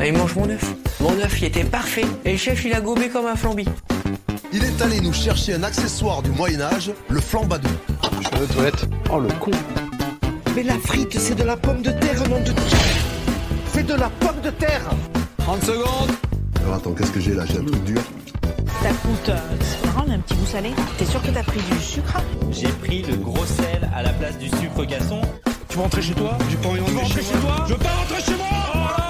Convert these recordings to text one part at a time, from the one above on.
Allez, mange mon œuf. Mon œuf, il était parfait. Et le chef, il a gobé comme un flambi. Il est allé nous chercher un accessoire du Moyen-Âge, le flambadou. Je toilettes. Oh le con. Mais la frite, c'est de la pomme de terre, nom de... C'est de la pomme de terre 30 secondes. Alors attends, qu'est-ce que j'ai là? J'ai un truc dur. Ça coûte, euh, c'est marrant, mais un petit goût salé. T'es sûr que t'as pris du sucre? J'ai pris le gros sel à la place du sucre gasson. Tu veux rentrer chez toi? J'ai pas envie de rentrer chez, moi. Je veux pas rentrer chez moi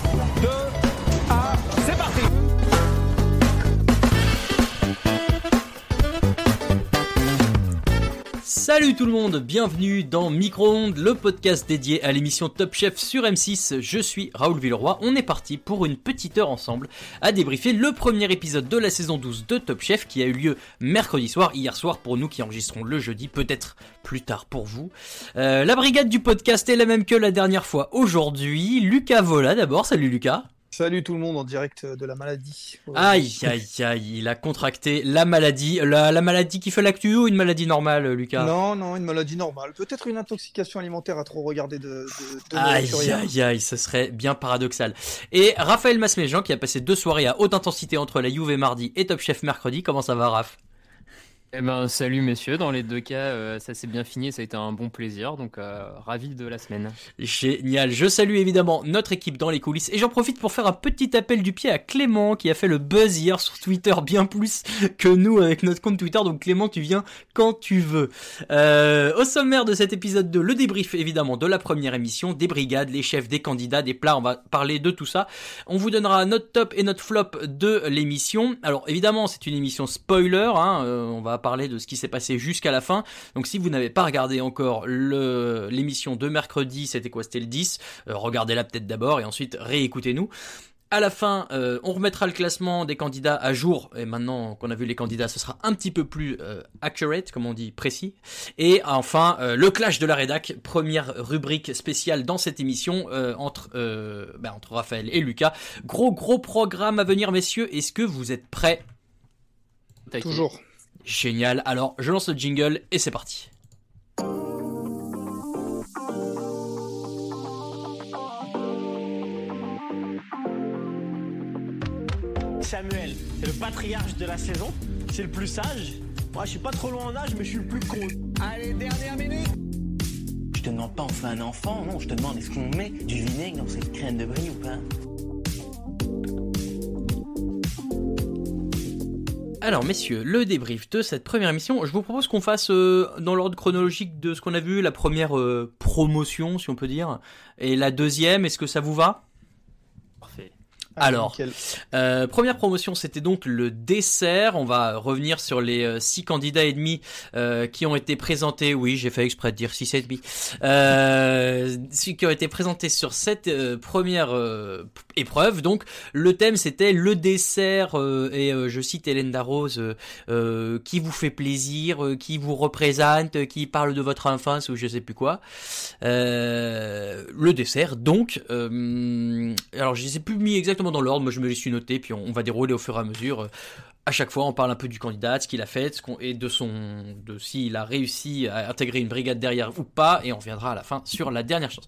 Salut tout le monde, bienvenue dans Micro-ondes, le podcast dédié à l'émission Top Chef sur M6. Je suis Raoul Villeroy. On est parti pour une petite heure ensemble à débriefer le premier épisode de la saison 12 de Top Chef qui a eu lieu mercredi soir, hier soir pour nous qui enregistrons le jeudi, peut-être plus tard pour vous. Euh, la brigade du podcast est la même que la dernière fois aujourd'hui. Lucas Vola d'abord, salut Lucas. Salut tout le monde en direct de la maladie. Aïe, aïe, aïe, il a contracté la maladie. La, la maladie qui fait l'actu ou une maladie normale, Lucas? Non, non, une maladie normale. Peut-être une intoxication alimentaire à trop regarder de, de, de Aïe, aïe, aïe, ce serait bien paradoxal. Et Raphaël Masméjean qui a passé deux soirées à haute intensité entre la Juve mardi et Top Chef mercredi. Comment ça va, Raph? Eh ben, salut messieurs, dans les deux cas, euh, ça s'est bien fini, ça a été un bon plaisir, donc euh, ravi de la semaine. Génial. Je salue évidemment notre équipe dans les coulisses et j'en profite pour faire un petit appel du pied à Clément qui a fait le buzz hier sur Twitter bien plus que nous avec notre compte Twitter. Donc Clément, tu viens quand tu veux. Euh, au sommaire de cet épisode 2, le débrief évidemment de la première émission, des brigades, les chefs, des candidats, des plats. On va parler de tout ça. On vous donnera notre top et notre flop de l'émission. Alors évidemment, c'est une émission spoiler. Hein, euh, on va parler de ce qui s'est passé jusqu'à la fin. Donc si vous n'avez pas regardé encore l'émission de mercredi, c'était quoi? C'était le 10. euh, Regardez-la peut-être d'abord et ensuite réécoutez-nous. À la fin, euh, on remettra le classement des candidats à jour. Et maintenant qu'on a vu les candidats, ce sera un petit peu plus euh, accurate, comme on dit, précis. Et enfin, le clash de la rédac, première rubrique spéciale dans cette émission entre bah, entre Raphaël et Lucas. Gros gros programme à venir, messieurs. Est-ce que vous êtes prêts? Toujours. Génial. Alors, je lance le jingle et c'est parti. Samuel, c'est le patriarche de la saison. C'est le plus sage. Moi, je suis pas trop loin en âge, mais je suis le plus con. Allez, dernière minute. Je te demande pas on fait un enfant, non, je te demande est-ce qu'on met du vinaigre dans cette crème de brie ou pas? Alors, messieurs, le débrief de cette première émission, je vous propose qu'on fasse euh, dans l'ordre chronologique de ce qu'on a vu, la première euh, promotion, si on peut dire, et la deuxième, est-ce que ça vous va? Parfait. Alors. Euh, première promotion, c'était donc le dessert. On va revenir sur les euh, six candidats et demi euh, qui ont été présentés. Oui, j'ai fait exprès de dire six et demi. Euh, ceux qui ont été présentés sur cette première épreuve. Donc, le thème c'était le dessert et je cite Hélène Darroze qui vous fait plaisir, qui vous représente, qui parle de votre enfance ou je sais plus quoi. Le dessert, donc. alors, je ai plus mis exactement dans l'ordre, moi je me les suis notés, puis on, va dérouler au fur et à mesure. Euh, À chaque fois, on parle un peu du candidat, de ce qu'il a fait, ce et de son, de s'il a réussi à intégrer une brigade derrière ou pas, et on reviendra à la fin sur la dernière chance.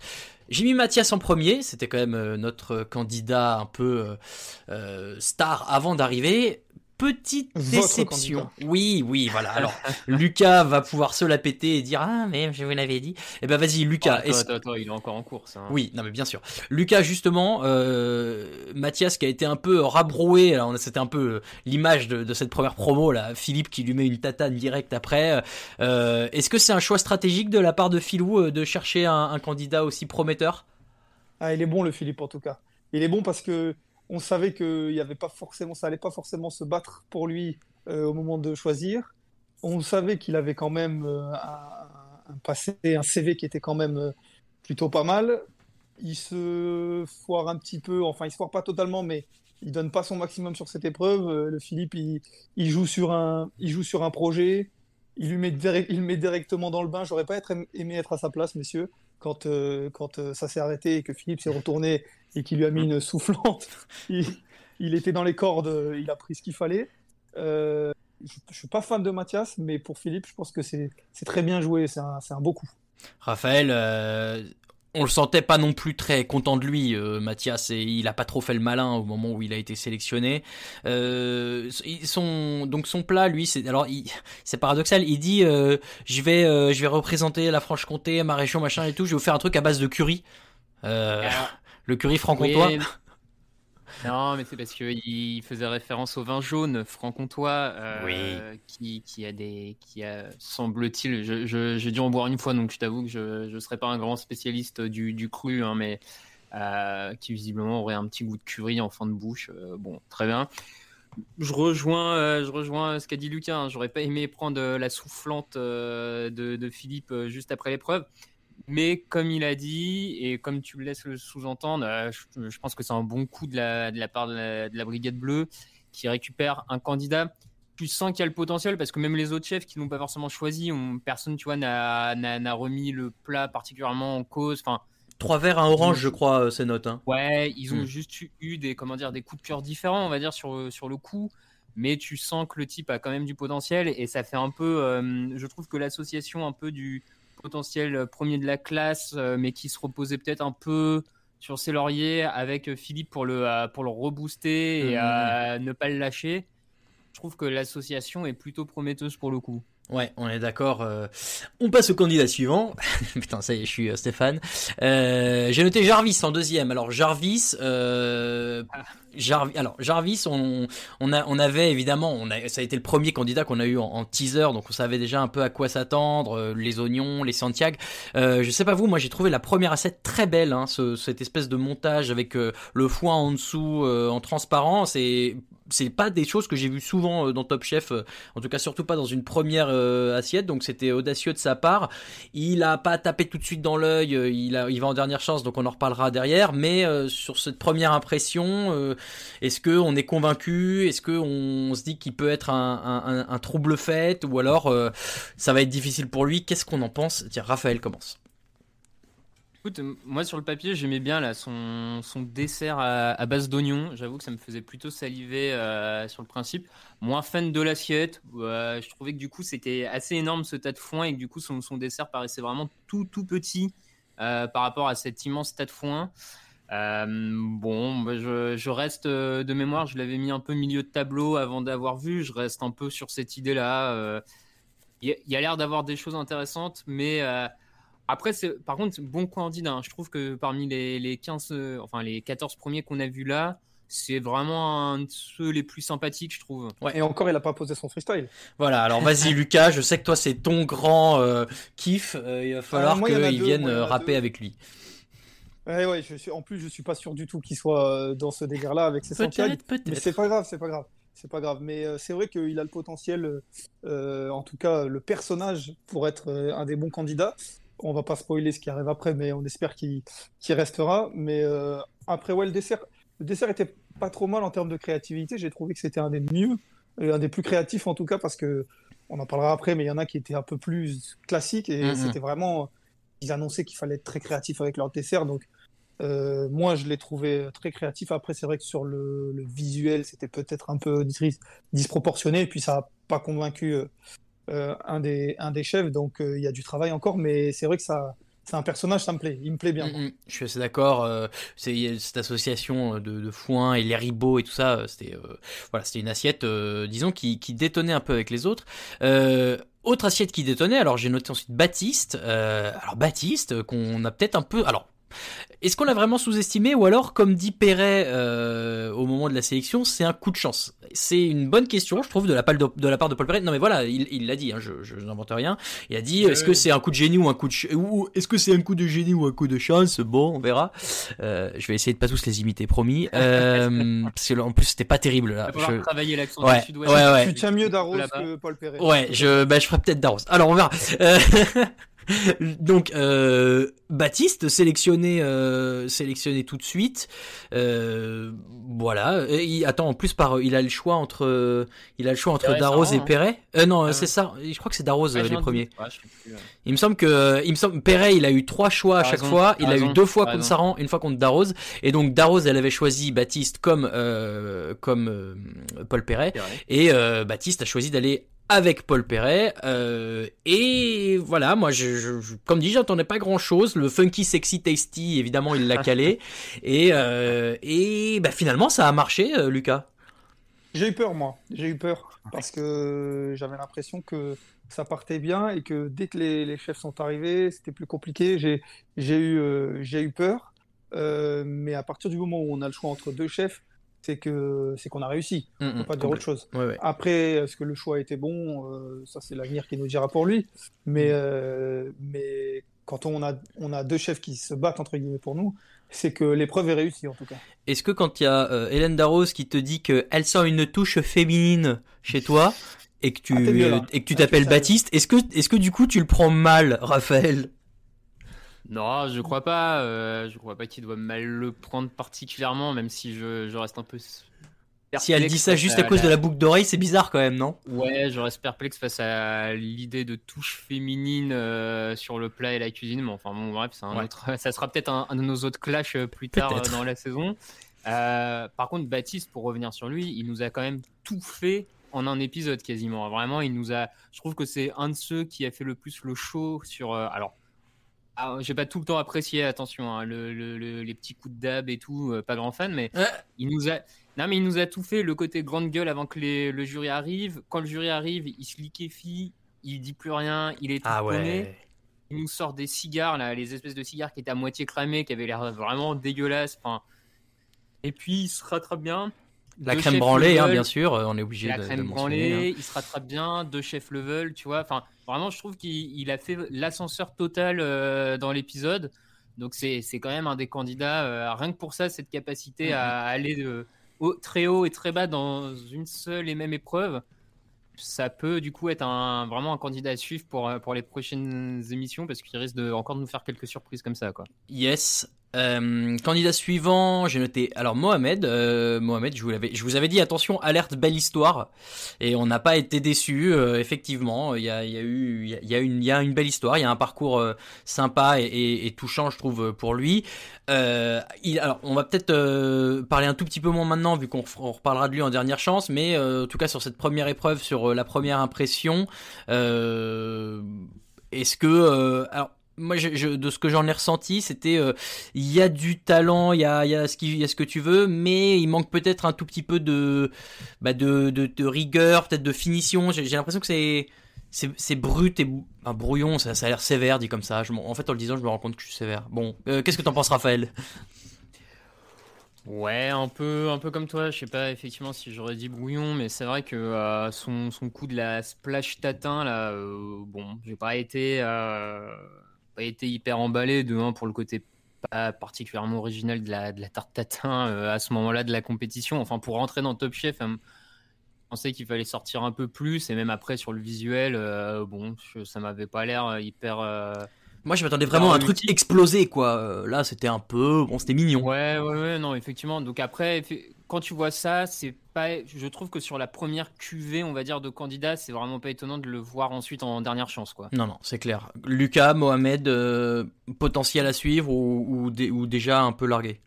J'ai mis Mathias en premier, c'était quand même euh, notre candidat un peu euh, star avant d'arriver. Petite Votre déception. Oui, oui, voilà. Alors, Lucas va pouvoir se la péter et dire Ah, mais je vous l'avais dit. Eh ben, vas-y, Lucas. est-ce- attends, attends, il est encore en course. hein. oui, non mais bien sûr. Lucas justement, euh, Mathias qui a été un peu rabroué, alors c'était un peu euh, l'image de, de cette première promo là, Philippe qui lui met une tatane directe après. Euh, Est-ce que c'est un choix stratégique de la part de Philou euh, de chercher un, un candidat aussi prometteur? Ah, il est bon le Philippe en tout cas. Il est bon parce que on savait que il avait pas forcément, ça allait pas forcément se battre pour lui euh, au moment de choisir. On savait qu'il avait quand même euh, un, passé, un CV qui était quand même euh, plutôt pas mal. Il se foire un petit peu, enfin il se foire pas totalement, mais il donne pas son maximum sur cette épreuve. Le Philippe, il, joue sur un, il joue sur un projet. Il lui met, il met directement dans le bain. J'aurais pas aimé être à sa place, messieurs, quand, euh, quand euh, ça s'est arrêté et que Philippe s'est retourné et qu'il lui a mis une soufflante. Il, il était dans les cordes, il a pris ce qu'il fallait. Euh, je, je suis pas fan de Mathias, mais pour Philippe, je pense que c'est très bien joué. C'est un, un beau coup. Raphaël, on le sentait pas non plus très content de lui, euh, Mathias, et il a pas trop fait le malin au moment où il a été sélectionné. Euh, son donc son plat, lui, c'est alors c'est paradoxal. Il dit, euh, je vais euh, je vais représenter la Franche-Comté, ma région, machin et tout. Je vais vous faire un truc à base de curry. Euh, le curry franc-comtois. Oui. Non, mais c'est parce qu'il faisait référence au vin jaune franc-comtois, euh, qui, qui a des, qui a, semble-t-il, je- je- j'ai dû en boire une fois, donc je t'avoue que je ne serais pas un grand spécialiste du, du cru, hein, mais euh, qui visiblement aurait un petit goût de curry en fin de bouche. Euh, bon, très bien. Je rejoins, euh, je rejoins ce qu'a dit Lucas. hein. J'aurais pas aimé prendre la soufflante de, de Philippe juste après l'épreuve. Mais comme il a dit, et comme tu le laisses le sous-entendre, euh, je, je pense que c'est un bon coup de la, de la part de la, de la Brigade Bleue qui récupère un candidat. Tu sens qu'il y a le potentiel parce que même les autres chefs qui l'ont pas forcément choisi, on- personne, tu vois, n'a remis le plat particulièrement en cause. Enfin, Trois verres, un orange, je crois, euh, ces notes. Hein. Ouais, ils ont Hmm. juste eu, eu des, comment dire, des coups de cœur différents, on va dire, sur, sur le coup. Mais tu sens que le type a quand même du potentiel et ça fait un peu. euh, je trouve que l'association un peu du potentiel premier de la classe, euh, mais qui se reposait peut-être un peu sur ses lauriers avec euh, Philippe pour le, euh, pour le rebooster et Mhm. euh, ne pas le lâcher. Je trouve que l'association est plutôt prometteuse pour le coup. Ouais, on est d'accord. euh. On passe au candidat suivant. Putain, ça y est, je suis euh, Stéphane. Euh, J'ai noté Jarvis en deuxième. Alors Jarvis, Jarvis. Alors Jarvis, on, avait évidemment, on ça a été le premier candidat qu'on a eu en, teaser, donc on savait déjà un peu à quoi s'attendre, les oignons, les Santiago. Je sais pas vous, moi j'ai trouvé la première assiette très belle, hein, ce- cette espèce de montage avec le foin en dessous, en transparent. C'est c'est pas des choses que j'ai vues souvent euh, dans Top Chef, euh, en tout cas surtout pas dans une première euh, assiette, donc c'était audacieux de sa part. Il a pas tapé tout de suite dans l'œil, il, va en dernière chance, donc on en reparlera derrière, mais sur cette première impression, est-ce que on est convaincu, est-ce que on se dit qu'il peut être un, trouble fait, ou alors ça va être difficile pour lui, qu'est-ce qu'on en pense? Tiens, Raphaël commence. Écoute, moi sur le papier, j'aimais bien son, dessert à, base d'oignons. J'avoue que ça me faisait plutôt saliver euh, sur le principe. Moins fan de l'assiette. Euh, je trouvais que du coup c'était assez énorme ce tas de foin et que du coup son, dessert paraissait vraiment tout tout petit euh, par rapport à cet immense tas de foin. Euh, bon, je, reste de mémoire, je l'avais mis un peu milieu de tableau avant d'avoir vu. Je reste un peu sur cette idée-là. Il y a- l'air d'avoir des choses intéressantes, mais après, c'est, par contre, bon candidat. hein. Je trouve que parmi les, les 15, euh, enfin les 14 premiers qu'on a vus là, c'est vraiment un de ceux les plus sympathiques, je trouve. Et encore, il a pas posé son freestyle. Voilà, alors vas-y Lucas, je sais que toi c'est ton grand euh, kiff, euh, il va falloir Ah, a qu'il vienne moi, rapper deux. avec lui. Ouais, ouais, je suis, en plus, je suis pas sûr du tout qu'il soit euh, dans ce délire-là avec ses. Peut-être, peut-être. Mais c'est pas grave, c'est pas grave. C'est pas grave. Mais euh, c'est vrai qu'il a le potentiel, en tout cas, le personnage pour être euh, un des bons candidats. On va pas spoiler ce qui arrive après, mais on espère qu'il restera. Mais euh, après, ouais, le dessert, le dessert était pas trop mal en termes de créativité. J'ai trouvé que c'était un des mieux, euh, un des plus créatifs en tout cas, parce que on en parlera après, mais il y en a qui étaient un peu plus classiques et Mhm. c'était vraiment. Ils annonçaient qu'il fallait être très créatif avec leur dessert, donc euh, moi, je l'ai trouvé très créatif. Après, c'est vrai que sur le, le visuel, c'était peut-être un peu dis- disproportionné. Et puis, ça n'a pas convaincu euh, un des, un des chefs. Donc, euh, il y a du travail encore. Mais c'est vrai que ça, c'est un personnage, ça me plaît. Il me plaît bien. Mm, mm, je suis assez d'accord. euh, c'est cette association de, foin et les ribots et tout ça. euh, C'était euh, voilà, c'était une assiette, euh, disons, qui, qui détonnait un peu avec les autres. Euh, autre assiette qui détonnait. Alors j'ai noté ensuite Baptiste. Euh, alors Baptiste, euh, qu'on a peut-être un peu. Alors Est-ce qu'on l'a vraiment sous-estimé ou alors, comme dit Perret euh, au moment de la sélection, c'est un coup de chance? C'est une bonne question, je trouve, de la, part de, de la part de Paul Perret. Non mais voilà, il l'a dit, hein, je, je n'invente rien. Il a dit, est-ce que c'est un coup de génie ou un coup de ch- ou est-ce que c'est un coup de génie ou un coup de chance? Bon, on verra. Euh, je vais essayer de pas tous les imiter, promis. Euh, parce que en plus, c'était pas terrible là. Je- travailler l'accent Ouais, du sud-ouest. ouais, ouais. Tu tiens mieux Darros que Paul Perret. Ouais, je, bah, je ferai peut-être Darros. Alors, on verra. Donc, euh, Baptiste sélectionné, euh, sélectionné tout de suite. Euh, voilà. Et il, attends, en plus, par, il a le choix entre, il a le choix entre Sarran, et hein. Perret. Euh, non, Ah c'est ça. Je crois que c'est Ouais, j'ai les premiers. Ouais, plus. Il me semble que, il me semble, Perret, il a eu trois choix à chaque raison, fois. Il a eu deux fois contre. Saran, une fois contre Darros. Et donc Darros, elle avait choisi Baptiste comme comme Paul Perret. Perret. Et Baptiste a choisi d'aller avec Paul Perret. Euh, et voilà, moi, je, je- je- comme dit, j'attendais pas grand chose. Le funky, sexy, tasty, évidemment, il l'a calé. Et euh, et bah, finalement, ça a marché, euh, Lucas. J'ai eu peur, moi. J'ai eu peur parce que j'avais l'impression que ça partait bien et que dès que les, les chefs sont arrivés, c'était plus compliqué. J'ai, eu, euh, peur. Euh, mais à partir du moment où on a le choix entre deux chefs, c'est que, c'est qu'on a réussi. Mm, On peut mm, pas dire autre chose. Ouais, ouais. Après, est-ce que le choix était bon? Euh, ça, c'est l'avenir qui nous dira pour lui. Mais, euh, mais quand on a, on a deux chefs qui se battent, entre guillemets, pour nous, c'est que l'épreuve est réussie, en tout cas. Est-ce que quand il y a euh, Hélène Darroze qui te dit qu'elle sent une touche féminine chez toi et que tu Ah, et que tu Ah, t'appelles le savais. Baptiste, est-ce que est-ce que du coup tu le prends mal, Raphaël? Non, je crois pas. euh, je crois pas qu'il doit mal le prendre particulièrement, même si je, je reste un peu. Si elle dit ça juste à cause de la boucle d'oreille, c'est bizarre quand même, non? Ouais, je reste perplexe face à l'idée de touche féminine euh, sur le plat et la cuisine. Mais enfin, bon, bref, c'est un Ouais. autre. Ça sera peut-être un, un de nos autres clashs euh, plus tard euh, dans la saison. Par contre, Baptiste, pour revenir sur lui, il nous a quand même tout fait en un épisode quasiment. Vraiment, il nous a. Je trouve que c'est un de ceux qui a fait le plus le show sur. alors. Ah, j'ai pas tout le temps apprécié, attention, hein, le- le- le- les petits coups de dab et tout, euh, pas grand fan, mais Ouais. il nous a, non mais il nous a tout fait, le côté grande gueule avant que les- le jury arrive. Quand le jury arrive, il se liquéfie, il dit plus rien, il est tout Ah ouais. Il nous sort des cigares, là, les espèces de cigares qui étaient à moitié cramés, qui avaient l'air vraiment dégueulasses. Enfin, et puis il se rattrape bien. La crème branlée, hein, bien sûr, euh, on est obligé la de, de crème branlée, hein. il se rattrape bien, deux chefs level, tu vois. Enfin, vraiment, je trouve qu'il il a fait l'ascenseur total euh, dans l'épisode. Donc, c'est quand même un des candidats, euh, rien que pour ça, cette capacité à aller de haut- très haut et très bas dans une seule et même épreuve. Ça peut du coup être un, vraiment un candidat à suivre pour, pour les prochaines émissions parce qu'il risque de encore de nous faire quelques surprises comme ça. Quoi. Yes. Euh, candidat suivant, j'ai noté. Alors Mohamed, euh, Mohamed, je vous l'avais, je vous avais dit attention, alerte belle histoire, et on n'a pas été déçus. euh, effectivement, il y a, y a eu, il y a- une, il y a une belle histoire, il y a un parcours euh, sympa et, et- et touchant, je trouve, pour lui. Euh, il, alors, on va peut-être euh, parler un tout petit peu moins maintenant, vu qu'on re- on reparlera de lui en dernière chance, mais euh, en tout cas sur cette première épreuve, sur euh, la première impression, euh, est-ce que, euh, alors moi, de ce que j'en ai ressenti, c'était euh, il y a du talent, il y a, ce y a ce que tu veux, mais il manque peut-être un tout petit peu de, bah, rigueur, peut-être de finition. J'ai l'impression que c'est c'est brut et brouillon, ça, a l'air sévère dit comme ça. En fait, en le disant, je me rends compte que je suis sévère. Bon, euh, qu'est-ce que t'en penses, Raphaël? Ouais, un peu, un peu comme toi. Je sais pas effectivement si j'aurais dit brouillon, mais c'est vrai que euh, son, coup de la splash tatin là, euh, bon, j'ai pas été, pas été hyper emballé de un pour le côté pas particulièrement original de la, de la tarte tatin euh, à ce moment-là de la compétition. Enfin, pour rentrer dans Top Chef, euh, je pensais qu'il fallait sortir un peu plus et même après sur le visuel, euh, bon, je- ça m'avait pas l'air hyper. euh, Moi, je m'attendais vraiment à un truc réussi. explosé, quoi. Là, c'était un peu, bon, c'était mignon. Ouais, ouais, ouais, non, effectivement. Donc après, quand tu vois ça, c'est pas. Je trouve que sur la première cuvée, on va dire, de candidats, c'est vraiment pas étonnant de le voir ensuite en dernière chance, quoi. Non, non, c'est clair. Lucas, Mohamed, euh, potentiel à suivre ou, ou, dé- ou déjà un peu largué?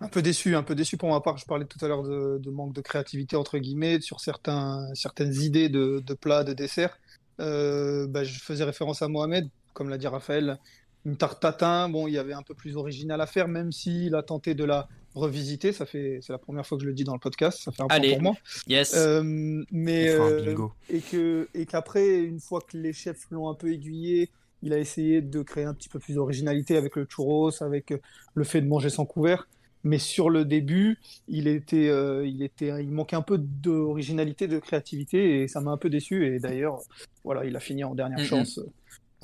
Un peu déçu, un peu déçu pour ma part. Je parlais tout à l'heure de, de manque de créativité, entre guillemets, sur certains, certaines idées de, de plats, de desserts. Euh, bah, je faisais référence à Mohamed, comme l'a dit Raphaël. Une tarte tatin, bon, il y avait un peu plus original à faire, même s'il a tenté de la revisiter. Ça fait, c'est la première fois que je le dis dans le podcast. Ça fait un point Allez, pour moi. yes. Euh, mais euh, et que et qu'après, une fois que les chefs l'ont un peu aiguillé il a essayé de créer un petit peu plus d'originalité avec le churros, avec le fait de manger sans couvert. Mais sur le début, il était, euh, il était, il manquait un peu d'originalité, de créativité, et ça m'a un peu déçu. Et d'ailleurs, voilà, il a fini en dernière Mm, chance.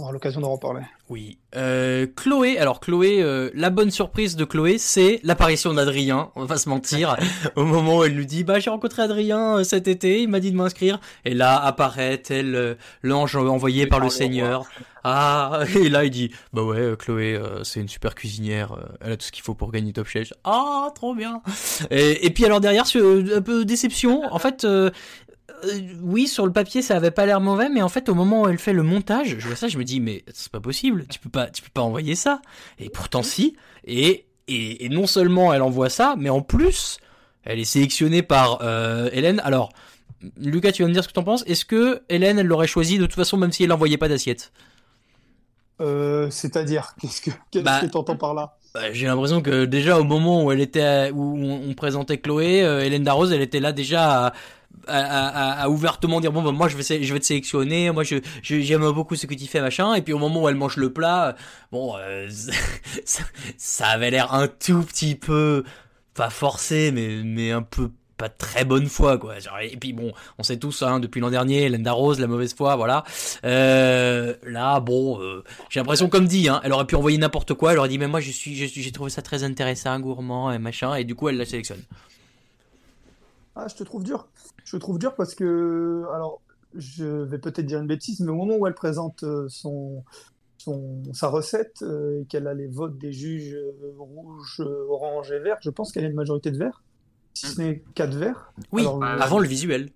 On aura l'occasion d'en reparler. Oui. Euh, Chloé, alors Chloé, euh, la bonne surprise de Chloé, c'est l'apparition d'Adrien. On va pas se mentir. Au moment où elle nous dit, bah j'ai rencontré Adrien euh, cet été, il m'a dit de m'inscrire. Et là apparaît tel euh, l'ange envoyé par le Seigneur. Ah, et là il dit, bah ouais, euh, Chloé, euh, c'est une super cuisinière. euh, elle a tout ce qu'il faut pour gagner Top Chef. Ah, trop bien. Et, et puis alors derrière, sur- un peu déception. En fait. Euh, oui, sur le papier, ça avait pas l'air mauvais, mais en fait, au moment où elle fait le montage, je vois ça, je me dis, mais c'est pas possible, tu peux pas, tu peux pas envoyer ça. Et pourtant, si. Et, et, et non seulement elle envoie ça, mais en plus, elle est sélectionnée par euh, Hélène. Alors, Lucas, tu vas me dire ce que t'en penses. Est-ce que Hélène, elle l'aurait choisi de toute façon, même si elle n'envoyait pas d'assiette? Euh, C'est-à-dire, qu'est-ce que qu'est-ce Bah, t'entends par là? Bah, J'ai l'impression que déjà au moment où elle était, à- où on, on présentait Chloé, euh, Hélène Darroze, elle était là déjà à, à, ouvertement dire bon bah, moi je vais te sélectionner, moi je j'aime beaucoup ce que tu fais machin. Et puis au moment où elle mange le plat, euh, bon euh, ça, avait l'air un tout petit peu pas forcé, mais mais un peu pas très bonne foi quoi. Et puis bon, on sait tous hein, depuis l'an dernier, Hélène Darroze, la mauvaise foi, voilà. Euh, là bon, j'ai l'impression comme dit, hein, elle aurait pu envoyer n'importe quoi. Elle aurait dit mais moi je suis- j'ai trouvé ça très intéressant, gourmand et machin, et du coup elle la sélectionne. Ah, je te trouve dur. Je trouve dur parce que, alors, je vais peut-être dire une bêtise, mais au moment où elle présente euh, son, son, sa recette euh, et qu'elle a les votes des juges euh, rouge, euh, orange et vert, je pense qu'elle a une majorité de verts, si ce n'est quatre verts. Oui, Alors, euh, avant le visuel.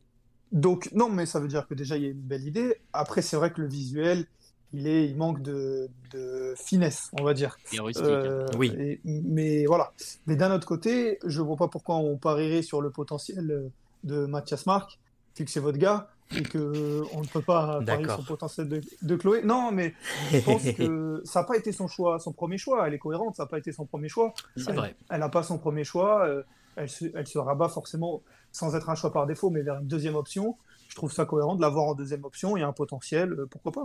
Donc, non, mais ça veut dire que déjà, il y a une belle idée. Après, c'est vrai que le visuel, il est, il manque de, de finesse, on va dire. Euh, Oui. et- mais voilà. Mais d'un autre côté, je vois pas pourquoi on parierait sur le potentiel euh, de Mathias Marc, vu que c'est votre gars, et que on ne peut pas sur le potentiel de, de Chloé. Non, mais je pense que ça n'a pas été son choix, son premier choix. Elle est cohérente, ça n'a pas été son premier choix. C'est vrai. Elle n'a pas son premier choix. euh, elle, se, elle se rabat forcément, sans être un choix par défaut, mais vers une deuxième option. Je trouve ça cohérent de l'avoir en deuxième option. Il y a un potentiel, euh, pourquoi pas.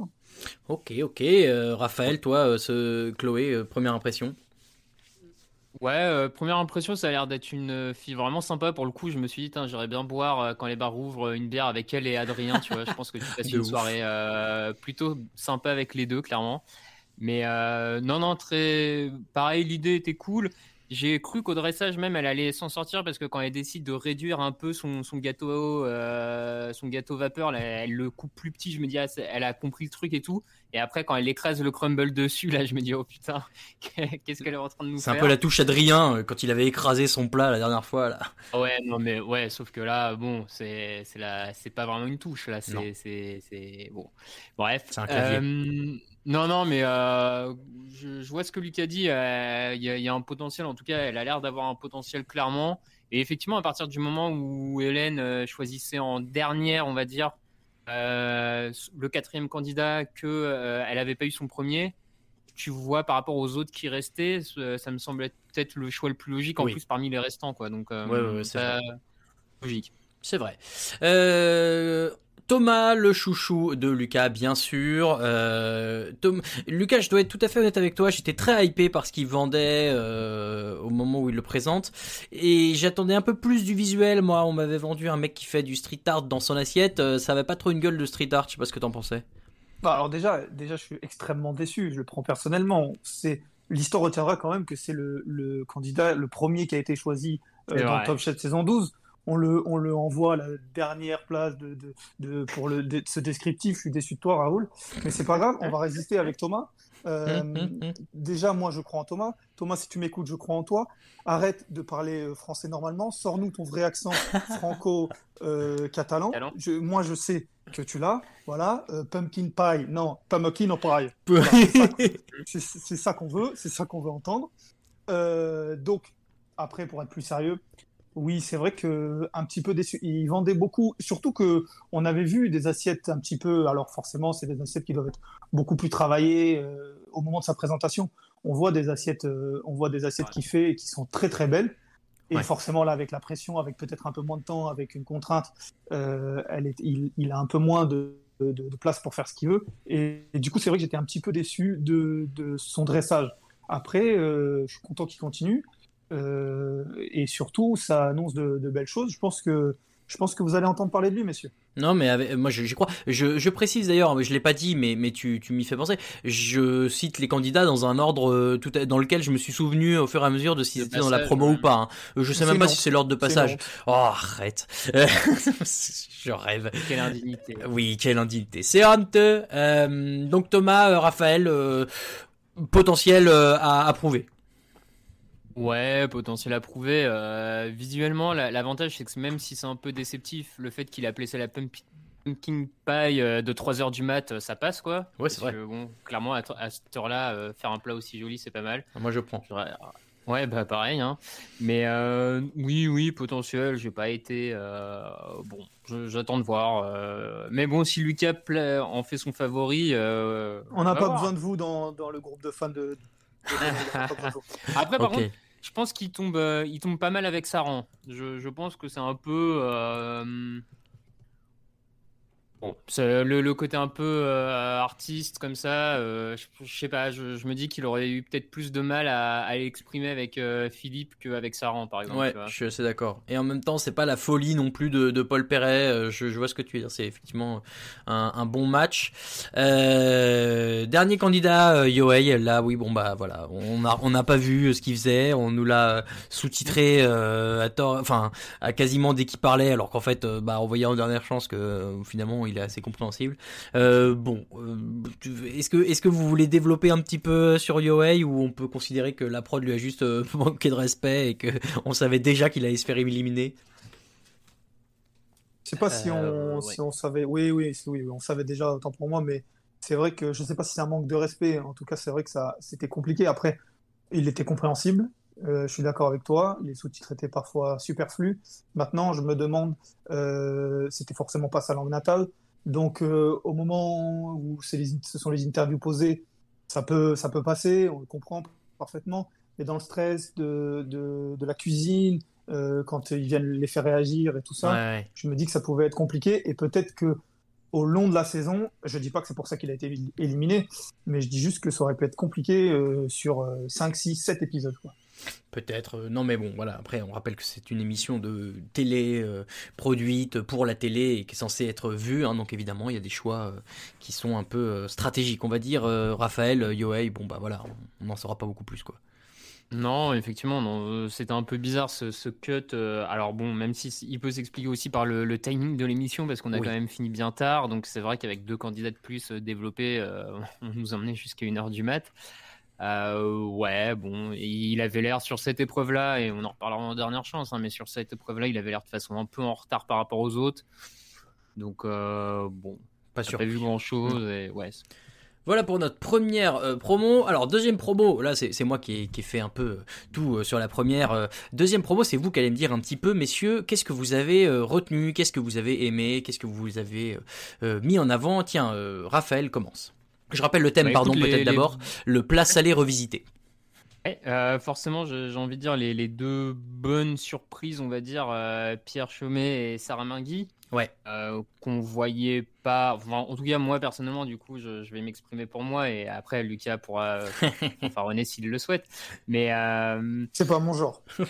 Ok, ok. Euh, Raphaël, toi, ce Chloé, première impression? Ouais, euh, première impression, ça a l'air d'être une euh, fille vraiment sympa. Pour le coup, je me suis dit, Tain, j'aimerais bien boire euh, quand les bars ouvrent une bière avec elle et Adrien, tu vois. Je pense que tu passes une ouf. soirée euh, plutôt sympa avec les deux, clairement. Mais non, non, très pareil, l'idée était cool. J'ai cru qu'au dressage même, elle allait s'en sortir parce que quand elle décide de réduire un peu son, son gâteau, euh, son gâteau vapeur, là, elle le coupe plus petit. Je me dis, ah, elle a compris le truc et tout. Et après, quand elle écrase le crumble dessus, là, je me dis, oh putain, qu'est-ce qu'elle est en train de nous C'est un faire peu la touche Adrien euh, quand il avait écrasé son plat la dernière fois. Là. Ouais, non, mais ouais, sauf que là, bon, c'est c'est la, c'est pas vraiment une touche là, c'est bon. Bref. C'est un clavier. Euh, non, non, mais euh, je, je vois ce que Luc a dit. euh, Il y, a- il y a un potentiel, en tout cas, elle a l'air d'avoir un potentiel clairement. Et effectivement, à partir du moment où Hélène euh, choisissait en dernière, on va dire, euh, le quatrième candidat que elle avait pas eu son premier, tu vois par rapport aux autres qui restaient, ce- ça me semble être peut-être le choix le plus logique en Oui. plus parmi les restants, quoi. Donc, Ouais, ouais, ouais, c'est logique. C'est vrai. Euh, Thomas, le chouchou de Lucas, bien sûr. Euh, Tom- Lucas, je dois être tout à fait honnête avec toi. J'étais très hypé par ce qu'il vendait euh, au moment où il le présente. Et j'attendais un peu plus du visuel. Moi, on m'avait vendu un mec qui fait du street art dans son assiette. Euh, ça avait pas trop une gueule de street art. Je sais pas ce que t'en pensais. Bah, alors déjà, déjà, je suis extrêmement déçu. Je le prends personnellement. C'est l'histoire retiendra quand même que c'est le, le candidat, le premier qui a été choisi euh, dans vrai. le Top Chef saison 12. On le, on le envoie à la dernière place de, de, de- pour le, de- ce descriptif. Je suis déçu de toi, Raoul. Mais c'est pas grave, on va résister avec Thomas. Euh, Hum, hum, hum. déjà, moi, je crois en Thomas. Thomas, si tu m'écoutes, je crois en toi. Arrête de parler euh, français normalement. Sors-nous ton vrai accent franco-catalan. Catalan. moi, je sais que tu l'as. Voilà. Euh, pumpkin pie. Non, pumpkin pie. Voilà, c'est ça qu'on- c'est c'est ça qu'on veut. C'est ça qu'on veut entendre. Euh, donc, après, pour être plus sérieux, oui, c'est vrai que un petit peu déçu. Ils vendaient beaucoup, surtout que on avait vu des assiettes un petit peu. Alors forcément, c'est des assiettes qui doivent être beaucoup plus travaillées euh, au moment de sa présentation. On voit des assiettes, euh, on voit des assiettes Ouais. qu'il fait et qui sont très très belles. Et Ouais. forcément là, avec la pression, avec peut-être un peu moins de temps, avec une contrainte, euh, elle est, il, il a un peu moins de, de, de place pour faire ce qu'il veut. Et, et du coup, c'est vrai que j'étais un petit peu déçu de, de son dressage. Après, euh, je suis content qu'il continue. Euh, et surtout, ça annonce de, de belles choses. Je pense que je pense que vous allez entendre parler de lui, messieurs. Non, mais avec, moi j'y crois. Je, je, précise d'ailleurs, je l'ai pas dit, mais, mais tu, tu m'y fais penser. Je cite les candidats dans un ordre euh, tout à, dans lequel je me suis souvenu au fur et à mesure de s'ils étaient dans la promo ouais. ou pas. Hein. Je sais même pas si c'est l'ordre de passage. Oh, arrête. je rêve. Quelle indignité. Oui, quelle indignité. C'est honteux. Euh, donc Thomas, euh, Raphaël, potentiel à approuver. Ouais, potentiel à prouver. Euh, visuellement, l'avantage, c'est que même si c'est un peu déceptif, le fait qu'il a placé la pumpkin pie euh, de 3h du mat, ça passe quoi. Ouais, c'est vrai. Que, bon, clairement, à, à cette heure-là, euh, faire un plat aussi joli, c'est pas mal. Moi, je prends. Ouais, bah pareil. Hein. Mais euh, oui, oui, potentiel. J'ai pas été. Euh, bon, j'attends de voir. Euh, mais bon, si Lucas en fait son favori. on n'a pas voir. besoin de vous dans, dans, le groupe de fans de. Après, par okay. contre, je pense qu'il tombe, euh, tombe pas mal avec Saran. Je, je pense que c'est un peu. Bon, le, le, côté un peu euh, artiste comme ça, euh, je, je, sais pas, je, je me dis qu'il aurait eu peut-être plus de mal à, à l'exprimer avec euh, Philippe qu'avec Saran par exemple. Ouais, je suis assez d'accord. Et en même temps, c'est pas la folie non plus de, de Paul Perret. Euh, je, je, vois ce que tu veux dire. C'est effectivement un, un, bon match. Dernier candidat, Yohei. Là, oui, bon bah voilà, on n'a pas vu ce qu'il faisait. On nous l'a sous-titré à tort, enfin à quasiment dès qu'il parlait, alors qu'en fait, bah on voyait en dernière chance que finalement il est assez compréhensible. Euh, bon, euh, est-ce que est-ce que vous voulez développer un petit peu sur Yohei ou on peut considérer que la prod lui a juste euh, manqué de respect et que on savait déjà qu'il allait se faire éliminer? Je sais pas si on ouais. si on savait. Oui, oui, oui, on savait déjà autant pour moi, mais c'est vrai que je sais pas si c'est un manque de respect. En tout cas, c'est vrai que ça c'était compliqué. Après, il était compréhensible. Euh, je suis d'accord avec toi, les sous-titres étaient parfois superflus. Maintenant, je me demande, euh, c'était forcément pas sa langue natale. Donc, euh, au moment où les, ce sont les interviews posées, ça peut, ça peut passer, on le comprend parfaitement. Mais dans le stress de, de, de la cuisine, euh, quand ils viennent les faire réagir et tout ça, ouais, ouais. je me dis que ça pouvait être compliqué. Et peut-être que au long de la saison, je dis pas que c'est pour ça qu'il a été éliminé, mais je dis juste que ça aurait pu être compliqué sur 5, 6, 7 épisodes. Quoi. Peut-être, euh, non mais bon, voilà, après on rappelle que c'est une émission de télé euh, produite pour la télé et qui est censée être vue, hein, donc évidemment il y a des choix euh, qui sont un peu euh, stratégiques, on va dire, Raphaël, Yohei, bon bah voilà, on n'en saura pas beaucoup plus quoi. Non, effectivement, non, c'était un peu bizarre ce, ce cut. Alors bon, même si il peut s'expliquer aussi par le, le timing de l'émission, parce qu'on a oui. quand même fini bien tard, donc c'est vrai qu'avec deux candidats de plus développés, on nous emmenait jusqu'à une heure du mat. Euh, ouais, bon, il avait l'air sur cette épreuve-là, et on en reparlera en dernière chance, hein, mais sur cette épreuve-là, il avait l'air de façon un peu en retard par rapport aux autres. Donc, euh, bon, pas sûr. Pas vu grand-chose, mmh. et ouais. Voilà pour notre première euh, promo. Alors deuxième promo, là c'est moi qui ai, qui ai, fait un peu tout euh, sur la première. Deuxième promo, c'est vous qui allez me dire un petit peu, messieurs, qu'est-ce que vous avez retenu, qu'est-ce que vous avez aimé, qu'est-ce que vous avez mis en avant? Tiens, Raphaël commence. Je rappelle le thème, bah, pardon, peut-être d'abord, le plat salé revisité. Euh, forcément, j'ai envie de dire les, les, deux bonnes surprises, on va dire, euh, Pierre Chomet et Sarah Mingui. Ouais. Euh, Qu'on voyait pas. Enfin, en tout cas, moi personnellement, du coup, je, je vais m'exprimer pour moi et après, Lucas pourra enfin René s'il le souhaite. Mais. euh, C'est pas mon genre.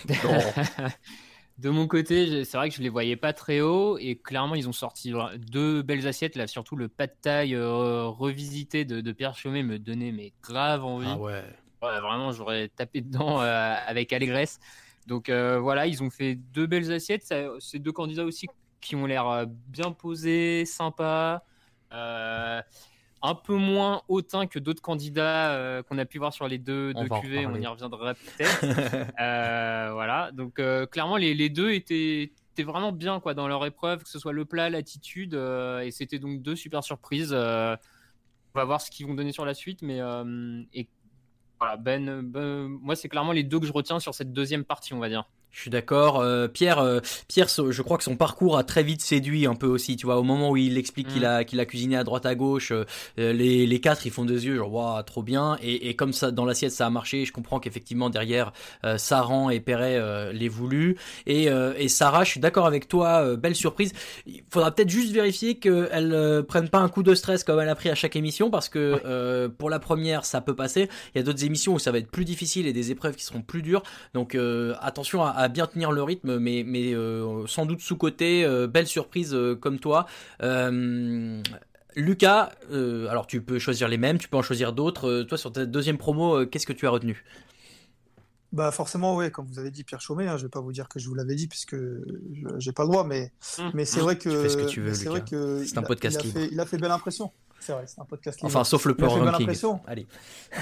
De mon côté, c'est vrai que je les voyais pas très haut et clairement ils ont sorti deux belles assiettes là, surtout le pas de taille euh, revisité de, de Pierre Chomet me donnait mais grave envie. Ah ouais. Ouais, vraiment, j'aurais tapé dedans euh, avec allégresse. Donc euh, voilà, ils ont fait deux belles assiettes. C'est deux candidats aussi qui ont l'air bien posés, sympas. Euh, un peu moins hautain que d'autres candidats euh, qu'on a pu voir sur les deux, deux on QV. On y reviendra peut-être. voilà. Donc clairement, les, les, deux étaient, étaient vraiment bien quoi dans leur épreuve, que ce soit le plat, l'attitude. et c'était donc deux super surprises. on va voir ce qu'ils vont donner sur la suite, mais et voilà, ben, ben, moi, c'est clairement les deux que je retiens sur cette deuxième partie, on va dire. Je suis d'accord. Euh, Pierre, euh, Pierre, je crois que son parcours a très vite séduit un peu aussi. Tu vois, au moment où il explique qu'il mm. a qu'il a cuisiné à droite à gauche, euh, les, les quatre ils font des yeux genre waouh trop bien. Et, et, comme ça dans l'assiette ça a marché, je comprends qu'effectivement derrière Saran et Perret les voulu. Et, et Sarah, je suis d'accord avec toi. belle surprise. Il faudra peut-être juste vérifier qu'elle prenne pas un coup de stress comme elle a pris à chaque émission parce que pour la première ça peut passer. Il y a d'autres émissions où ça va être plus difficile et des épreuves qui seront plus dures. Donc attention à bien tenir le rythme, mais, mais euh, sans doute sous-côté, euh, belle surprise euh, comme toi. Lucas, alors tu peux choisir les mêmes, tu peux en choisir d'autres. toi, sur ta deuxième promo, qu'est-ce que tu as retenu? Bah forcément, oui, comme vous avez dit, Pierre Chaumet, hein, je vais pas vous dire que je vous l'avais dit puisque j'ai pas le droit, mais, mmh. mais c'est vrai que. Fais ce que tu veux, C'est vrai que. C'est un podcast il a, fait, il a fait belle impression. C'est vrai, c'est un podcast Enfin, sauf le Power Ranking. Allez.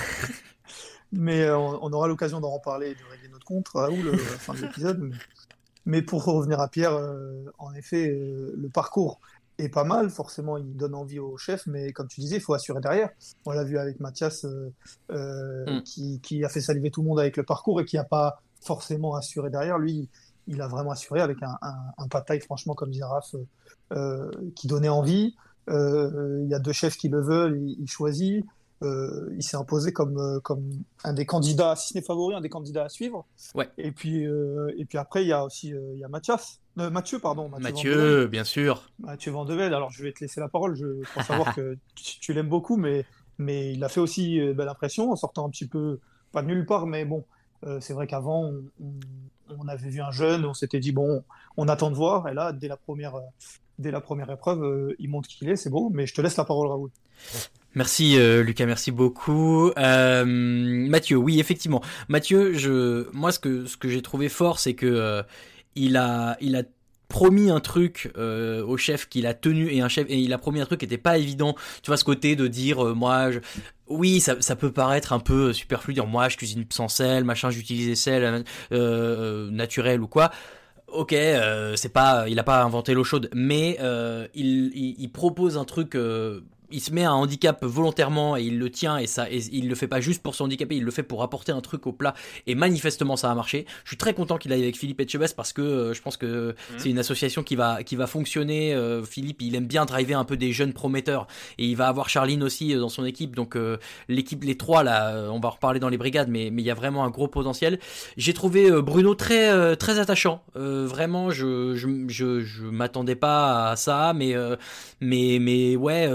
mais on, aura l'occasion d'en reparler et de régler contre à la fin de l'épisode. Mais pour revenir à Pierre, euh, en effet, euh, le parcours est pas mal. Forcément, il donne envie au chef, mais comme tu disais, il faut assurer derrière. On l'a vu avec Mathias, euh, mm. qui, a fait saliver tout le monde avec le parcours et qui n'a pas forcément assuré derrière. Lui, il a vraiment assuré avec un, un, pas de taille, franchement, comme disait Raph, qui donnait envie. Il y a deux chefs qui le veulent, il choisit. Euh, il s'est imposé comme, euh, comme un des candidats, si ce n'est favori, un des candidats à suivre. Ouais. Et puis, euh, et puis après, il y a aussi il y a Mathias. Mathieu, pardon. Mathieu, bien sûr. Mathieu Vandevel. Alors, je vais te laisser la parole. Je crois savoir que tu, l'aimes beaucoup, mais, mais il a fait aussi belle impression en sortant un petit peu, pas de nulle part, mais bon, c'est vrai qu'avant, on, avait vu un jeune, on s'était dit, bon, on attend de voir. Et là, dès la première, dès la première épreuve, il montre qui il est, c'est beau. Mais je te laisse la parole, Raoul. Merci euh, Lucas, merci beaucoup. Euh, Mathieu, oui effectivement. Mathieu, je, moi ce que ce que j'ai trouvé fort, c'est que euh, il a il a promis un truc au chef qu'il a tenu et un chef et il a promis un truc qui était pas évident. Tu vois ce côté de dire moi je, oui, ça, ça peut paraître un peu superflu dire moi je cuisine sans sel, machin, j'utilise des sels naturels ou quoi ok, c'est pas, il a pas inventé l'eau chaude, mais il, il, propose un truc il se met un handicap volontairement et il le tient et ça et il le fait pas juste pour se handicaper, il le fait pour apporter un truc au plat et manifestement ça a marché. Je suis très content qu'il aille avec Philippe Etchebest parce que euh, je pense que mmh. c'est une association qui va qui va fonctionner. Euh, Philippe, il aime bien driver un peu des jeunes prometteurs et il va avoir Charline aussi euh, dans son équipe. Donc l'équipe les trois là, on va en reparler dans les brigades mais mais il y a vraiment un gros potentiel. J'ai trouvé Bruno très très attachant. vraiment je je je, je m'attendais pas à ça mais mais mais ouais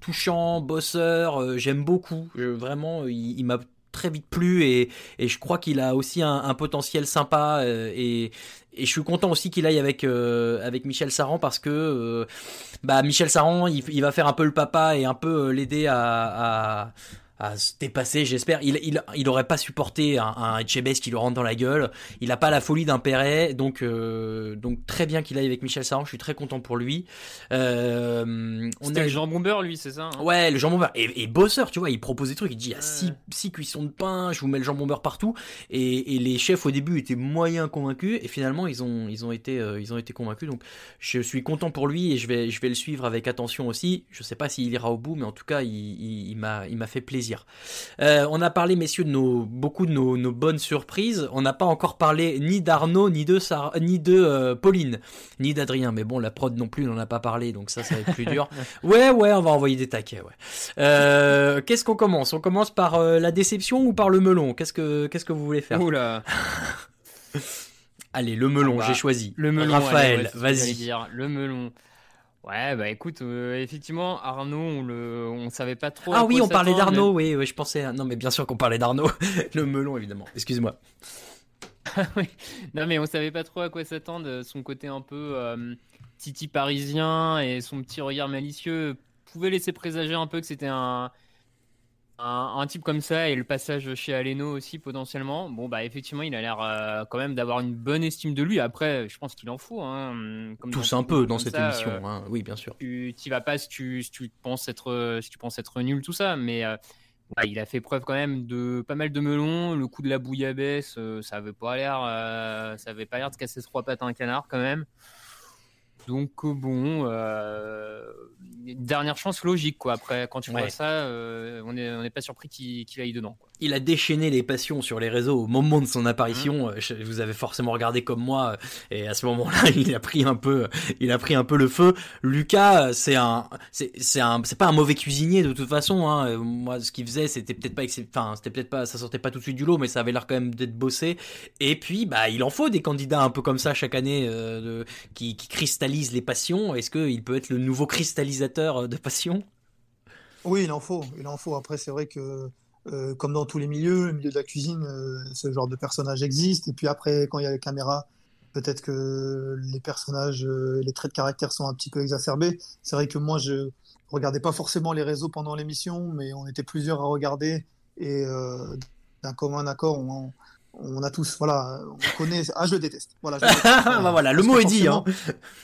touchant, bosseur, euh, j'aime beaucoup. vraiment, il, m'a très vite plu et, je crois qu'il a aussi un, potentiel sympa euh, et, je suis content aussi qu'il aille avec euh, avec Michel Saran parce que bah Michel Saran il, va faire un peu le papa et un peu l'aider à à se dépasser, j'espère. Il, il, il aurait pas supporté un, un qui lui rentre dans la gueule. Il a pas la folie d'un Perret, donc euh, donc très bien qu'il aille avec Michel Saran. Je suis très content pour lui. Euh, on a le Jean Bomber, lui, c'est ça hein? Ouais, le Jean Bomber et, et, bosseur, tu vois. Il propose des trucs. Il dit il y a six, six cuissons de pain, je vous mets le Jean Bomber partout. Et, et, les chefs au début étaient moyens convaincus et finalement ils ont ils ont été euh, ils ont été convaincus. Donc je suis content pour lui et je vais je vais le suivre avec attention aussi. Je sais pas s'il ira au bout, mais en tout cas il, il, il m'a fait plaisir. Euh, on a parlé, messieurs, de nos, beaucoup de nos, bonnes surprises. On n'a pas encore parlé ni d'Arnaud, ni de, Sarah, ni de euh, Pauline, ni d'Adrien. Mais bon, la prod non plus, on n'en a pas parlé, donc ça, ça va être plus dur. Ouais, ouais, on va envoyer des taquets. Ouais. Euh, qu'est-ce qu'on commence? On commence par la déception ou par le melon? Qu'est-ce que qu'est-ce que vous voulez faire? Oula. Allez, le melon, ah bah, j'ai choisi. Le melon. Raphaël, vas-y. Le melon. Ouais, bah écoute, euh, effectivement, Arnaud, on le, on savait pas trop. Ah oui, on parlait d'Arnaud, oui, oui, je pensais. Non, mais bien sûr qu'on parlait d'Arnaud, le melon, évidemment. Excuse-moi. oui. Non, mais on savait pas trop à quoi s'attendre. Son côté un peu euh, titi parisien et son petit regard malicieux pouvait laisser présager un peu que c'était un, un, type comme ça et le passage chez Aleno aussi potentiellement. Bon bah effectivement il a l'air euh, quand même d'avoir une bonne estime de lui. Après je pense qu'il en faut. Hein, comme Tous un peu dans cette émission. Euh, hein. Oui bien sûr. Tu vas pas si tu, tu, penses être si tu penses être nul tout ça, mais euh, il a fait preuve quand même de pas mal de melons. Le coup de la bouillabaisse ça avait pas l'air ça avait pas l'air de casser trois pattes à un canard quand même. Donc bon, euh, dernière chance logique quoi. Après, quand tu vois ça, euh, on n'est on pas surpris qu'il aille dedans. Il a déchaîné les passions sur les réseaux au moment de son apparition. Mmh. Vous avez forcément regardé comme moi, et à ce moment-là, il a pris un peu, il a pris un peu le feu. Lucas, c'est un, c'est un, c'est pas un mauvais cuisinier de toute façon. Hein. Moi, ce qu'il faisait, c'était peut-être pas, enfin, c'était peut-être pas, ça sortait pas tout de suite du lot, mais ça avait l'air quand même d'être bossé. Et puis, bah, il en faut des candidats un peu comme ça chaque année, euh, de, qui, qui cristallisent les passions. Est-ce qu'il peut être le nouveau cristallisateur de passions? Oui, il en faut. Il en faut. Après, c'est vrai que euh, comme dans tous les milieux, le milieu de la cuisine, euh, ce genre de personnage existe. Et puis après, quand il y a les caméras, peut-être que les personnages, euh, les traits de caractère sont un petit peu exacerbés. C'est vrai que moi, je regardais pas forcément les réseaux pendant l'émission, mais on était plusieurs à regarder et d'un commun accord, on, on a tous, voilà, on connaît. Ah, je le déteste. Voilà, bah voilà le mot est dit. Hein.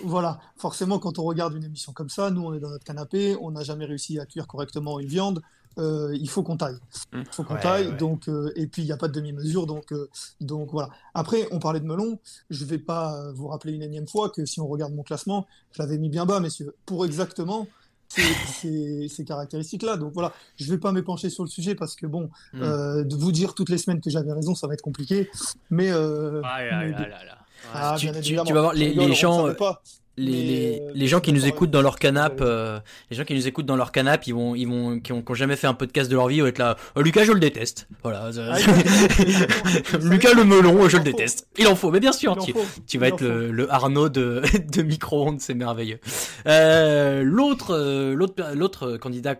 Voilà, forcément, quand on regarde une émission comme ça, nous, on est dans notre canapé, on n'a jamais réussi à cuire correctement une viande. Euh, il faut qu'on taille. Il faut qu'on taille. Donc, euh, et puis il n'y a pas de demi-mesure. Donc, euh, donc voilà. Après, on parlait de melon. Je ne vais pas vous rappeler une énième fois que si on regarde mon classement, je l'avais mis bien bas, messieurs, pour exactement ces, caractéristiques-là. Donc voilà, je ne vais pas m'épancher sur le sujet parce que bon, hmm. de vous dire toutes les semaines que j'avais raison, ça va être compliqué. Mais, tu, vas voir les, les gens les, les, gens qui nous écoutent dans leur canap, euh, les gens qui nous écoutent dans leur canap, ils vont, ils vont, qui ont, jamais fait un podcast de leur vie, vont être là. Oh, Lucas, je le déteste. Voilà. Ah, Lucas le melon, je le déteste. Il en faut, mais bien sûr, tu, vas être le, le, Arnaud de, de micro-ondes, c'est merveilleux. Euh, l'autre, euh, l'autre, l'autre candidat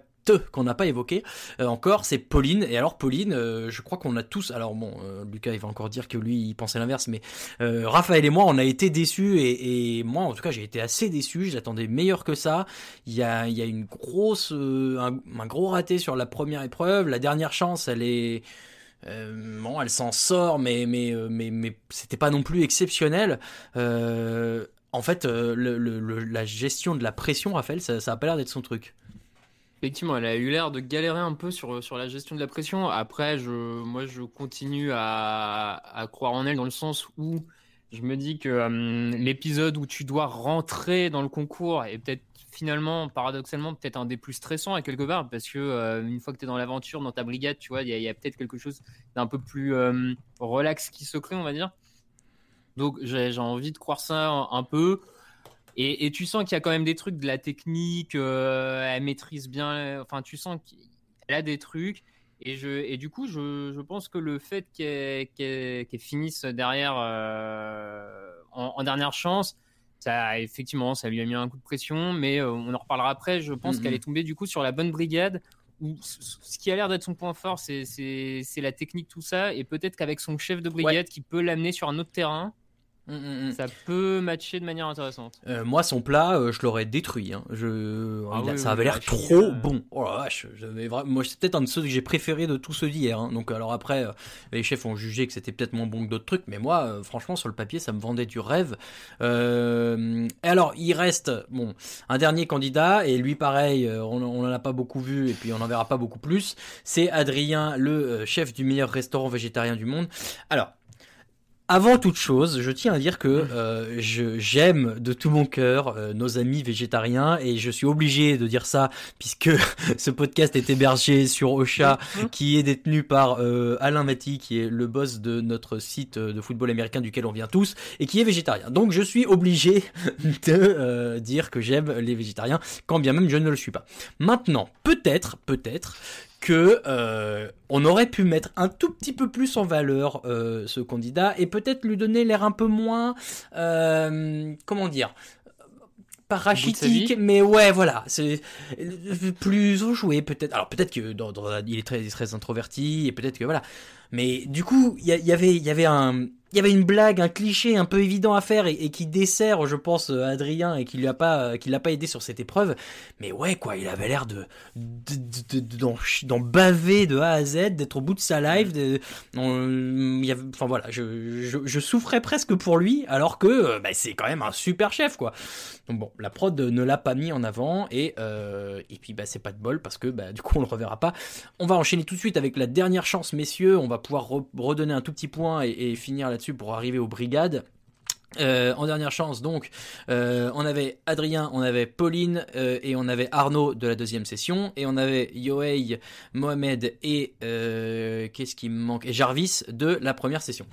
qu'on n'a pas évoqué euh, encore, c'est Pauline. Et alors Pauline, euh, je crois qu'on a tous, alors bon, euh, Lucas il va encore dire que lui il pensait l'inverse, mais Raphaël et moi on a été déçus et, moi en tout cas j'ai été assez déçu, j'attendais meilleur que ça. Il y a, il y a une grosse, un, gros raté sur la première épreuve, la dernière chance elle est... bon, elle s'en sort, mais mais mais mais c'était pas non plus exceptionnel. en fait, la gestion de la pression, Raphaël, ça, ça a pas l'air d'être son truc. Effectivement, elle a eu l'air de galérer un peu sur, sur la gestion de la pression. Après, je, moi, je continue à, à croire en elle dans le sens où je me dis que hum, l'épisode où tu dois rentrer dans le concours est peut-être finalement, paradoxalement, peut-être un des plus stressants à quelque part, parce que euh, une fois que tu es dans l'aventure, dans ta brigade, tu vois, il y a, peut-être quelque chose d'un peu plus hum, relax qui se crée, on va dire. Donc j'ai envie de croire ça un peu. Et, tu sens qu'il y a quand même des trucs de la technique, euh, elle maîtrise bien, enfin tu sens qu'elle a des trucs. Et, je, et du coup, je, je pense que le fait qu'elle finisse derrière euh, en, dernière chance, ça effectivement, ça lui a mis un coup de pression, mais euh, on en reparlera après. Je pense qu'elle est tombée du coup sur la bonne brigade. Où ce qui a l'air d'être son point fort, c'est la technique, tout ça, et peut-être qu'avec son chef de brigade qui peut l'amener sur un autre terrain, Mm, mm, mm. Ça peut matcher de manière intéressante. Euh, moi, son plat, euh, je l'aurais détruit. Hein. Je... Ah ça avait l'air trop euh, bon. Oh la vache, moi, c'est peut-être un de ceux que j'ai préféré de tous ceux d'hier. Hein. Donc, alors après, les chefs ont jugé que c'était peut-être moins bon que d'autres trucs, mais moi, franchement, sur le papier, ça me vendait du rêve. Et alors, il reste bon un dernier candidat, et lui, pareil, on n'en a pas beaucoup vu, et puis on n'en verra pas beaucoup plus. C'est Adrien, le chef du meilleur restaurant végétarien du monde. Alors, avant toute chose, je tiens à dire que euh, j'aime de tout mon cœur euh, nos amis végétariens et je suis obligé de dire ça puisque ce podcast est hébergé sur Ocha qui est détenu par euh, Alain Mati qui est le boss de notre site de football américain duquel on vient tous et qui est végétarien. Donc je suis obligé de dire que j'aime les végétariens quand bien même je ne le suis pas. Maintenant, peut-être, peut-être que euh, on aurait pu mettre un tout petit peu plus en valeur euh, ce candidat et peut-être lui donner l'air un peu moins euh, comment dire parachitique mais ouais voilà c'est plus joué peut-être. Alors peut-être que dans, il est très très introverti et peut-être que voilà. Mais du coup il y, avait il y avait un il y avait une blague, un cliché un peu évident à faire et, qui dessert, je pense, euh, Adrien et qui lui a pas, euh, qui l'a pas aidé sur cette épreuve. Mais ouais, quoi, il avait l'air de, d'en baver de A à Z, d'être au bout de sa life. De, enfin voilà, je, souffrais presque pour lui, alors que euh, bah, c'est quand même un super chef, quoi. Donc bon, la prod ne l'a pas mis en avant et et puis bah c'est pas de bol parce que bah du coup on le reverra pas. On va enchaîner tout de suite avec la dernière chance, messieurs. On va pouvoir redonner un tout petit point et, et finir la dessus pour arriver aux brigades. Euh, en dernière chance, donc, euh, on avait Adrien, on avait Pauline euh, et on avait Arnaud de la deuxième session et on avait Yohei, Mohamed et qu'est-ce qui me manque? Et Jarvis de la première session.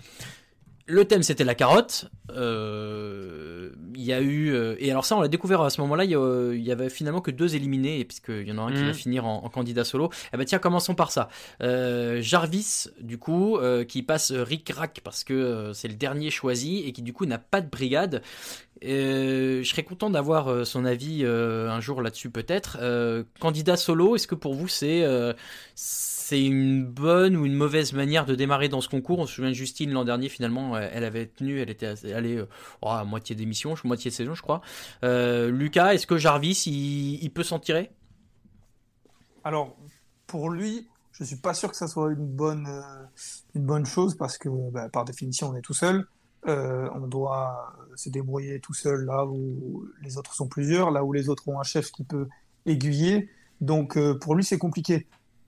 Le thème c'était la carotte. Euh, il y a eu euh, et alors ça on l'a découvert à ce moment-là. Il y, avait finalement que deux éliminés puisqu'il y en a un qui va mhm. finir en, candidat solo. Eh ben tiens commençons par ça. Euh, Jarvis du coup qui passe Rick Rack parce que c'est le dernier choisi et qui du coup n'a pas de brigade. je serais content d'avoir son avis un jour là-dessus peut-être. candidat solo, est-ce que pour vous c'est c'est une bonne ou une mauvaise manière de démarrer dans ce concours. On se souvient de Justine l'an dernier, finalement, elle avait tenu, elle était allée euh, oh, à moitié d'émission, moitié de saison, je crois. Euh, Lucas, est-ce que Jarvis, il, peut s'en tirer? Alors, pour lui, je suis pas sûr que ça soit une bonne, euh, une bonne chose parce que, bah, par définition, on est tout seul. on doit se débrouiller tout seul là où les autres sont plusieurs, là où les autres ont un chef qui peut aiguiller. Donc, pour lui, c'est compliqué.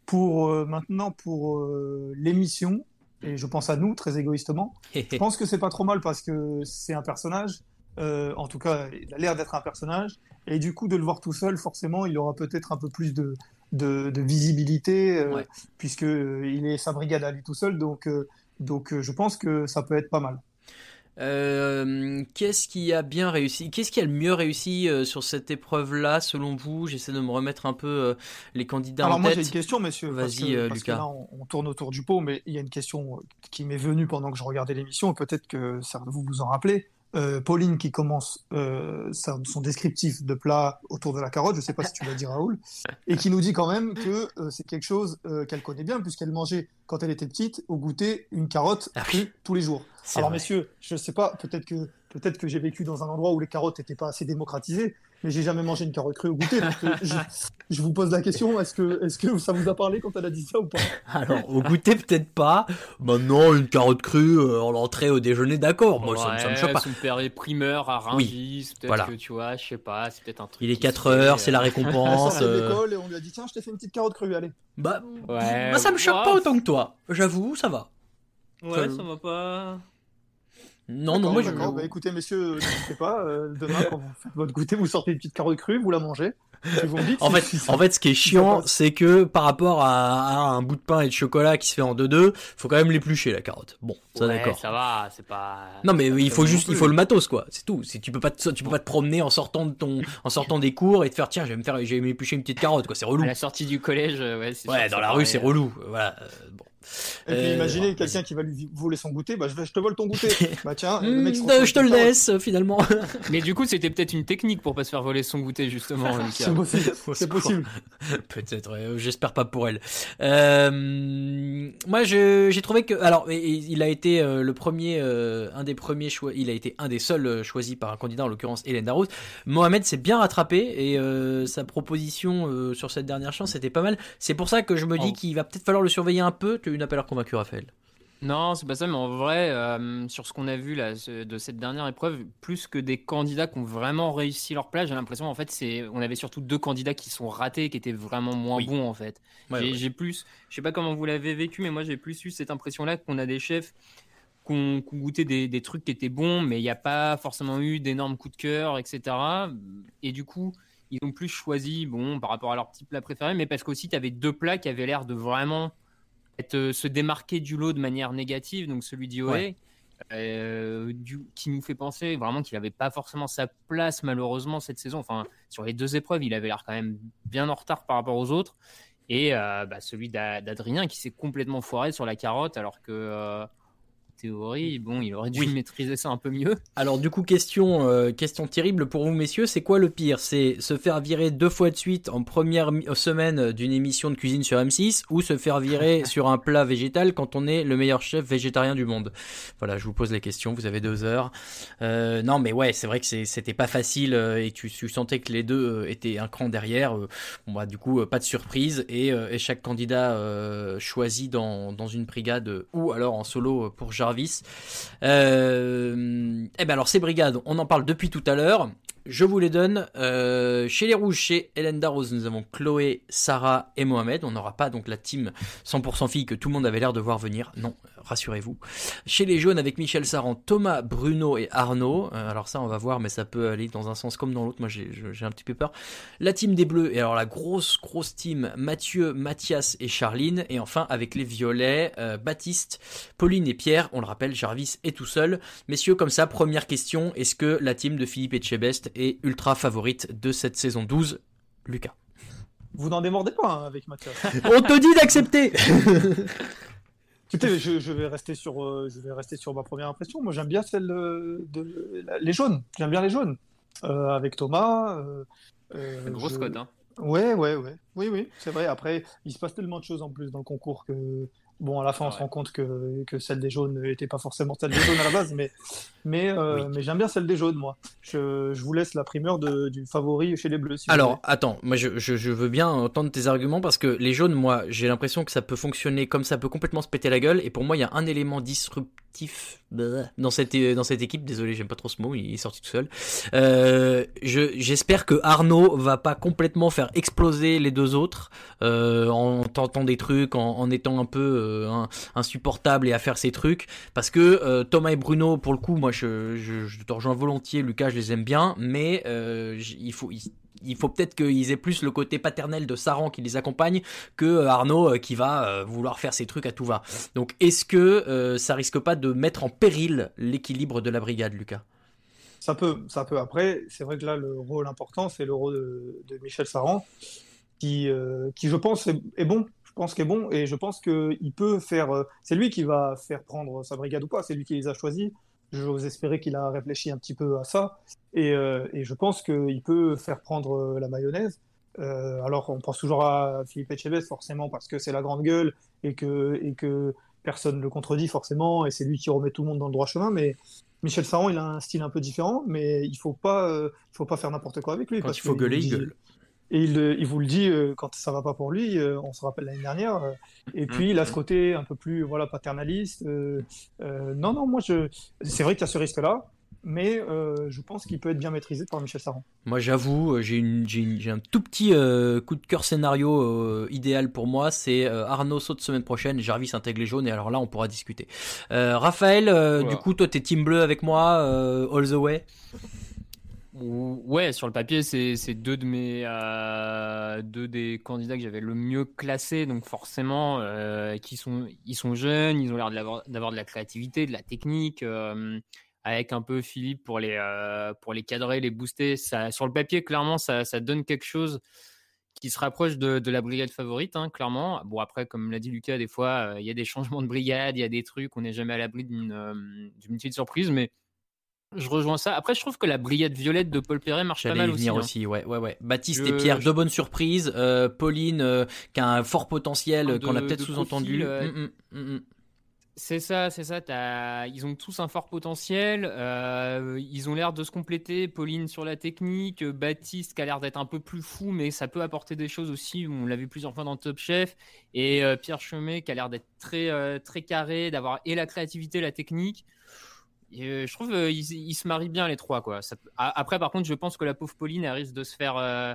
Pour euh, maintenant, pour euh, l'émission, et je pense à nous très égoïstement, je pense que c'est pas trop mal parce que c'est un personnage. Euh, en tout cas, il a l'air d'être un personnage. Et du coup, de le voir tout seul, forcément, il aura peut-être un peu plus de, de, visibilité, puisque puisqu'il est sa brigade à lui tout seul. Donc, donc je pense que ça peut être pas mal. Euh, qu'est-ce qui a bien réussi Qu'est-ce qui a le mieux réussi euh, sur cette épreuve-là, selon vous? J'essaie de me remettre un peu euh, les candidats Alors en moi j'ai une question, monsieur. Vas-y, Lucas. là, on, tourne autour du pot, mais il y a une question qui m'est venue pendant que je regardais l'émission, et peut-être que ça, vous vous en rappelez. Euh, Pauline qui commence euh, son descriptif de plat autour de la carotte, je ne sais pas si tu l'as dit Raoul, et qui nous dit quand même que euh, c'est quelque chose qu'elle connaît bien puisqu'elle mangeait quand elle était petite au goûter une carotte ah tous les jours. Alors messieurs, je ne sais pas, peut-être que peut-être que j'ai vécu dans un endroit où les carottes n'étaient pas assez démocratisées, mais j'ai jamais mangé une carotte crue au goûter. je, vous pose la question, est-ce que, est que ça vous a parlé quand elle a dit ça ou pas? Alors, au goûter, peut-être pas. Maintenant, une carotte crue euh, en l'entrée au déjeuner, d'accord. Moi, ça, me choque pas. Son père est primeur à Rungis, oui, peut-être que tu vois, je sais pas, c'est peut-être un truc. Il est 4 heures, c'est la euh, récompense. On euh... l'école et on lui a dit, tiens, je t'ai fait une petite carotte crue, allez. Bah, ouais, bah ça me choque pas autant que toi. J'avoue, ça va. Ouais, ça va pas. Non, non, moi je. Bah, écoutez, messieurs, n'hésitez pas. Euh, demain, quand vous faites votre goûter, vous sortez une petite carotte crue, vous la mangez. Vous dites en, fait, en fait, ce qui est chiant, c'est que par rapport à, un bout de pain et de chocolat qui se fait en deux-deux, faut quand même l'éplucher la carotte. Bon, ça d'accord. Ça va, c'est pas. Non, mais il faut juste, il faut le matos quoi. C'est tout. Si tu peux pas, te, tu peux pas te promener en sortant de ton, en sortant des cours et te faire tiens, je vais me faire, je vais m'éplucher une petite carotte quoi. C'est relou. À la sortie du collège, ouais. Ouais, dans la rue, c'est relou. Voilà. Euh, bon. Et puis euh, imaginez quelqu'un qui va lui voler son goûter, bah je, je te vole ton goûter. bah tiens, le mec hmm, je te le laisse finalement. Mais du coup, c'était peut-être une technique pour pas se faire voler son goûter justement. c'est possible. C'est possible. peut-être. J'espère pas pour elle. Euh, moi, j'ai trouvé que alors il a été euh, le premier, un des premiers choix. Il a été un des seuls choisis par un candidat, en l'occurrence Hélène Darroze. Mohamed s'est bien rattrapé et sa proposition sur cette dernière chance c'était pas mal. C'est pour ça que je me dis oh. qu'il va peut-être falloir le surveiller un peu une appel convaincu, Raphaël non, c'est pas ça, mais en vrai, euh, sur ce qu'on a vu là, de cette dernière épreuve, plus que des candidats qui ont vraiment réussi leur place, j'ai l'impression en fait, c'est, on avait surtout deux candidats qui sont ratés, qui étaient vraiment moins bons en fait. j'ai, plus, je sais pas comment vous l'avez vécu, mais moi j'ai plus eu cette impression-là qu'on a des chefs qui ont, goûté des, des, trucs qui étaient bons, mais il n'y a pas forcément eu d'énormes coups de cœur, etc. Et du coup, ils ont plus choisi, bon, par rapport à leur petit plat préféré, mais parce qu'aussi tu avais deux plats qui avaient l'air de vraiment euh, se démarquer du lot de manière négative, donc celui d'Ioé, euh, qui nous fait penser vraiment qu'il n'avait pas forcément sa place malheureusement cette saison. Enfin, sur les deux épreuves, il avait l'air quand même bien en retard par rapport aux autres. Et euh, bah, celui d'Adrien qui s'est complètement foiré sur la carotte alors que théorie, bon, il aurait dû maîtriser ça un peu mieux. Alors du coup, question, euh, question terrible pour vous messieurs, c'est quoi le pire? C'est se faire virer deux fois de suite en première semaine d'une émission de cuisine sur M6 ou se faire virer sur un plat végétal quand on est le meilleur chef végétarien du monde? Voilà, je vous pose les questions, vous avez deux heures. Euh, non mais ouais, c'est vrai que c'était pas facile euh, et tu, sentais que les deux étaient un cran derrière. Bon bah du coup, pas de surprise et, chaque candidat choisi dans, dans une brigade ou alors en solo pour Jarvis. Euh, eh ben alors ces brigades, on en parle depuis tout à l'heure. Je vous les donne. Euh, chez les rouges, chez Hélène Darroze, nous avons Chloé, Sarah et Mohamed. On n'aura pas donc la team 100% filles que tout le monde avait l'air de voir venir. Non, rassurez-vous. Chez les jaunes, avec Michel Saran, Thomas, Bruno et Arnaud. Euh, alors ça, on va voir, mais ça peut aller dans un sens comme dans l'autre. Moi, j'ai un petit peu peur. La team des bleus, et alors la grosse, grosse team, Mathieu, Mathias et Charline. Et enfin, avec les violets, euh, Baptiste, Pauline et Pierre. On le rappelle, Jarvis est tout seul. Messieurs, comme ça, première question. Est-ce que la team de Philippe Etchebest est ultra favorite de cette saison 12 Lucas. Vous n'en démordez pas hein, avec Mathias. On te dit d'accepter Écoutez, je, vais rester sur, euh, je vais rester sur ma première impression. Moi, j'aime bien celle de, les jaunes. J'aime bien les jaunes. Euh, avec Thomas. Euh, une grosse cote, hein. Ouais, ouais, ouais. Oui, oui, c'est vrai. Après, il se passe tellement de choses en plus dans le concours que Bon, à la fin, on se rend compte que, que celle des jaunes n'était pas forcément celle des jaunes à la base, mais, mais, euh, mais j'aime bien celle des jaunes, moi. Je, je vous laisse la primeur de, du favori chez les bleus. Alors, attends, moi je, je, je, veux bien entendre tes arguments parce que les jaunes, moi, j'ai l'impression que ça peut fonctionner comme ça peut complètement se péter la gueule, et pour moi, il y a un élément disruptif dans cette, dans cette équipe. Désolé, j'aime pas trop ce mot, il est sorti tout seul. Euh, J'espère que Arnaud va pas complètement faire exploser les deux autres euh, en tentant des trucs, en, en étant un peu euh, insupportable et à faire ses trucs. Parce que euh, Thomas et Bruno, pour le coup, moi je, je, te rejoins volontiers, Lucas, je les aime bien, mais euh, il faut... Il, faut peut-être qu'ils aient plus le côté paternel de Saran qui les accompagne que Arnaud qui va vouloir faire ses trucs à tout va. Donc est-ce que ça risque pas de mettre en péril l'équilibre de la brigade, Lucas? Ça peut, ça peut. Après, c'est vrai que là, le rôle important, c'est le rôle de, Michel Saran, qui, qui je pense est bon pense qu'il est bon et je pense qu'il peut faire. Euh, c'est lui qui va faire prendre sa brigade ou pas, c'est lui qui les a choisis. J'ose espérer qu'il a réfléchi un petit peu à ça et, euh, et je pense qu'il peut faire prendre euh, la mayonnaise. alors on pense toujours à Philippe Etchebest forcément parce que c'est la grande gueule et que, et que personne ne le contredit forcément et c'est lui qui remet tout le monde dans le droit chemin. Mais Michel Saron, il a un style un peu différent, mais il faut pas, il faut pas faire n'importe quoi avec lui. Quand il faut gueuler, il gueule. Et il, vous le dit euh, quand ça va pas pour lui, euh, on se rappelle l'année dernière. Euh, et mm. puis il a ce côté un peu plus voilà paternaliste. non, non, moi je, c'est vrai qu'il y a ce risque-là, mais je pense qu'il peut être bien maîtrisé par Michel Saran. Moi j'avoue, j'ai, j'ai, un tout petit coup de cœur scénario idéal pour moi, c'est Arnaud saute semaine prochaine, Jarvis intègre les jaunes et alors là on pourra discuter. Raphaël, du coup toi t'es team bleu avec moi, all the way? Ouais, sur le papier, c'est euh, deux des candidats que j'avais le mieux classés, donc forcément, euh, qui sont ils sont jeunes, ils ont l'air d'avoir de la créativité, de la technique, euh, avec un peu Philippe pour les pour les cadrer, les booster. Ça, sur le papier, clairement, ça, donne quelque chose qui se rapproche de, de la brigade favorite, hein, clairement. Bon après, comme l'a dit Lucas, des fois, il y a des changements de brigade, il y a des trucs, on n'est jamais à l'abri d'une d'une petite surprise, mais je rejoins ça. Après, je trouve que la brillade violette de Paul Perret marche pas mal venir aussi. Hein. ouais, ouais, ouais. Baptiste et Pierre, deux bonnes surprises. Euh, Pauline, euh, qui a un fort potentiel, qu'on a peut-être sous-entendu. Euh, mm, mm, mm, c'est ça, c'est ça. Ils ont tous un fort potentiel. ils ont l'air de se compléter. Pauline sur la technique, Baptiste qui a l'air d'être un peu plus fou, mais ça peut apporter des choses aussi. On l'a vu plusieurs fois dans Top Chef. Et Pierre Chemet qui a l'air d'être très, très carré, d'avoir et la créativité, la technique. Euh, je trouve qu'ils se marient bien les trois. Quoi. Après, par contre, je pense que la pauvre Pauline elle risque de se faire euh,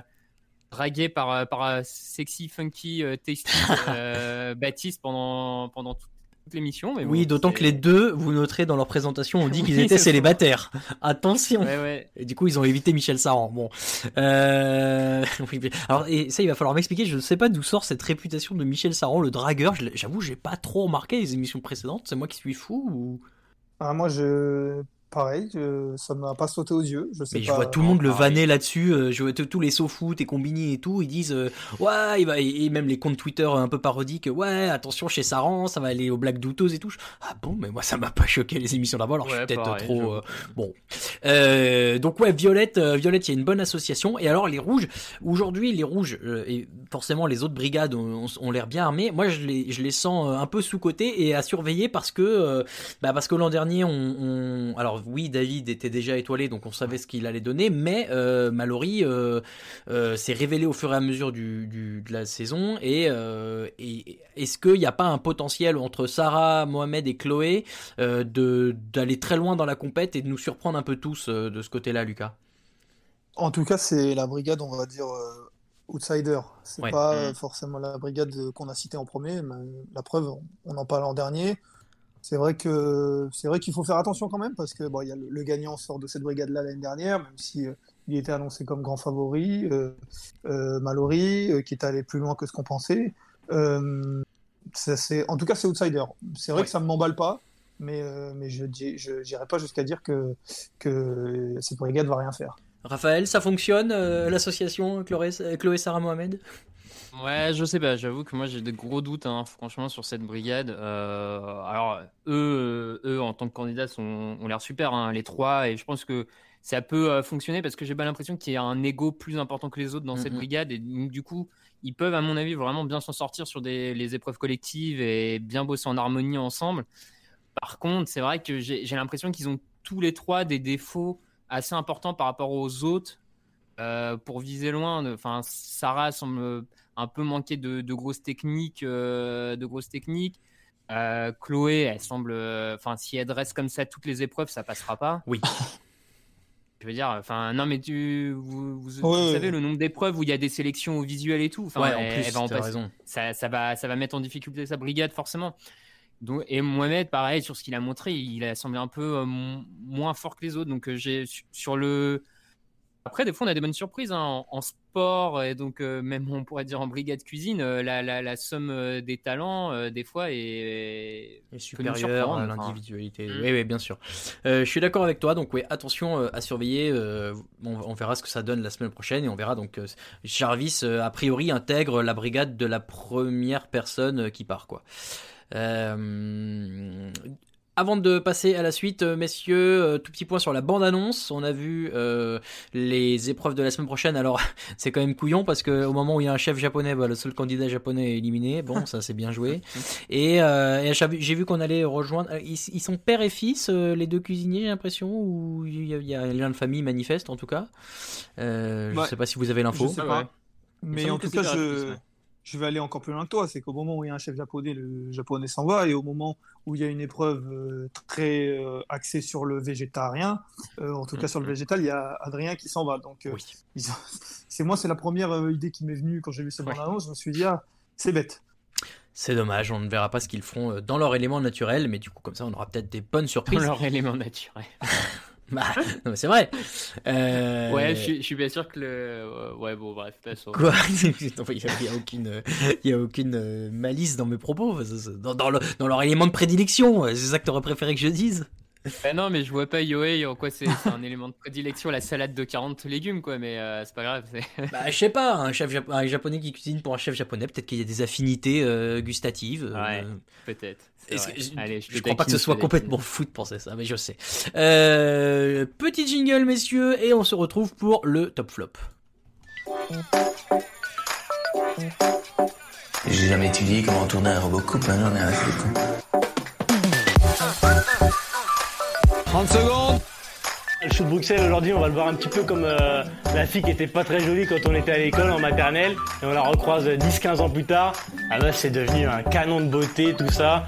draguer par, euh, par sexy, funky, tasty Baptiste pendant, pendant toute l'émission. oui, d'autant que les deux, vous noterez dans leur présentation, on dit qu'ils étaient célibataires. Attention. Et du coup, ils ont évité Michel Saran. Bon. Alors, et ça, il va falloir m'expliquer. Je ne sais pas d'où sort cette réputation de Michel Saran, le dragueur. J'avoue, j'ai pas trop remarqué les émissions précédentes. C'est moi qui suis fou ou? Ah, moi, je pareil, ça ça m'a pas sauté aux yeux. Je sais mais je vois tout le monde le vanner là-dessus. Euh, je vois tous les foot et combini et tout. Ils disent euh, ouais, il va et même les comptes Twitter un peu parodiques. Ouais, attention chez Saran, ça va aller aux blagues douteuses et tout. Ah bon, mais moi ça m'a pas choqué les émissions d'avant. Alors je suis peut-être trop euh, bon. donc ouais, Violette, Violette, il y a une bonne association. Et alors les rouges, aujourd'hui les rouges et forcément les autres brigades ont, l'air bien armées. Moi je les je les sens un peu sous côté et à surveiller parce que bah parce que l'an dernier on, on alors oui, David était déjà étoilé, donc on savait ce qu'il allait donner, mais euh, Mallory euh, euh, s'est révélé au fur et à mesure du, de la saison. Et, est-ce qu'il n'y a pas un potentiel entre Sarah, Mohamed et Chloé d'aller très loin dans la compète et de nous surprendre un peu tous de ce côté-là, Lucas? En tout cas, c'est la brigade, on va dire, outsider. C'est Ouais. pas Mm. forcément la brigade qu'on a citée en premier. mais la preuve, on- on en parle en dernier. C'est vrai que c'est vrai qu'il faut faire attention quand même parce que bon, il y a le, le gagnant sort de cette brigade-là l'année dernière, même si euh, il était annoncé comme grand favori. Euh, euh, Mallory, qui est allé plus loin que ce qu'on pensait. Ça, c'est, en tout cas, c'est outsider. C'est vrai Ouais. que ça ne m'emballe pas, mais, mais je n'irai pas jusqu'à dire que, que cette brigade va rien faire. Raphaël, ça fonctionne, l'association Chloé, Chloé Sarah Mohamed? Ouais, je sais pas, j'avoue que moi j'ai de gros doutes, hein, franchement, sur cette brigade. Euh, alors, eux, euh, eux, en tant que candidats, sont, ont l'air super, hein, les trois, et je pense que ça peut euh, fonctionner parce que j'ai pas l'impression qu'il y a un ego plus important que les autres dans cette Mhm. brigade, et donc, du coup, ils peuvent, à mon avis, vraiment bien s'en sortir sur des, les épreuves collectives et bien bosser en harmonie ensemble. Par contre, c'est vrai que j'ai l'impression qu'ils ont tous les trois des défauts assez importants par rapport aux autres euh, pour viser loin. Enfin, Sarah semble un peu manquer de, de grosses techniques, euh, de grosses techniques. Euh, Chloé, elle semble, euh, enfin, si elle dresse comme ça toutes les épreuves, ça passera pas. Oui. Je veux dire, enfin, non, mais tu, vous, vous- vous Ouais, ouais. savez le nombre d'épreuves où il y a des sélections au visuel et tout. Enfin, Ouais, en elle- plus, elle va en raison. Ça, ça va, ça va mettre en difficulté sa brigade forcément. Donc, et Mohamed, pareil, sur ce qu'il a montré, il a semblé un peu euh, mo- moins fort que les autres. Donc, euh, j'ai su- sur le. Après, des fois, on a des bonnes surprises hein, en, en sport et donc euh, même on pourrait dire en brigade cuisine, euh, la, la, la somme euh, des talents euh, des fois est, est peut nous supérieur surprendre, à l'individualité. Mm. Oui, oui, bien sûr. Je suis d'accord avec toi. Donc, oui, attention à surveiller. on, on verra ce que ça donne la semaine prochaine et on verra donc Jarvis a priori intègre la brigade de la première personne qui part, quoi. Euh, Avant de passer à la suite, euh, messieurs, euh, tout petit point sur la bande-annonce. On a vu euh, les épreuves de la semaine prochaine. Alors, c'est quand même couillon parce que au moment où il y a un chef japonais, bah, le seul candidat japonais est éliminé. Bon, ça c'est bien joué. Et, euh, et j'ai vu qu'on allait rejoindre. Ils, ils sont père et fils, euh, les deux cuisiniers, j'ai l'impression, ou il y a, il y a un lien de famille manifeste en tout cas. Euh, je Ouais. sais pas si vous avez l'info. Je sais Ah pas. ouais. Il Mais en tout cas, je. Je vais aller encore plus loin que toi. C'est qu'au moment où il y a un chef japonais, le japonais s'en va. Et au moment où il y a une épreuve euh, très euh, axée sur le végétarien, euh, en tout cas sur le végétal, il y a Adrien qui s'en va. Donc, euh, Oui. ils ont- c'est moi, c'est la première euh, idée qui m'est venue quand j'ai vu cette Ouais. bande-annonce. Je me suis dit, ah, c'est bête. C'est dommage, on ne verra pas ce qu'ils feront dans leur élément naturel, mais du coup, comme ça, on aura peut-être des bonnes Dans surprises. leur élément naturel. Bah, non, c'est vrai. Euh, Ouais, je suis, je suis bien sûr que le. euh, Ouais, bon, bref, passons. Quoi? Il n'y a, aucune, il y a aucune euh, malice dans mes propos. Dans, dans le- dans leur élément de prédilection, c'est ça que t'aurais préféré que je dise? Bah non, mais je vois pas Yohei en quoi c'est un élément de prédilection, la salade de 40 légumes, quoi, mais euh, c'est pas grave. c'est- Bah, je sais pas, un chef Jap- un japonais qui cuisine pour un chef japonais, peut-être qu'il y a des affinités euh, gustatives. euh, Ouais, peut-être. je, Allez, je te crois pas que ce soit je complètement fou de penser ça, mais je sais. Euh, petit jingle, messieurs, et on se retrouve pour le top flop. J'ai jamais étudié comment tourner un robot coupe, hein, j'en ai rien à Bruxelles aujourd'hui, on va le voir un petit peu comme euh, la fille qui était pas très jolie quand on était à l'école en maternelle et on la recroise 10-15 ans plus tard. Ah bah c'est devenu un canon de beauté, tout ça.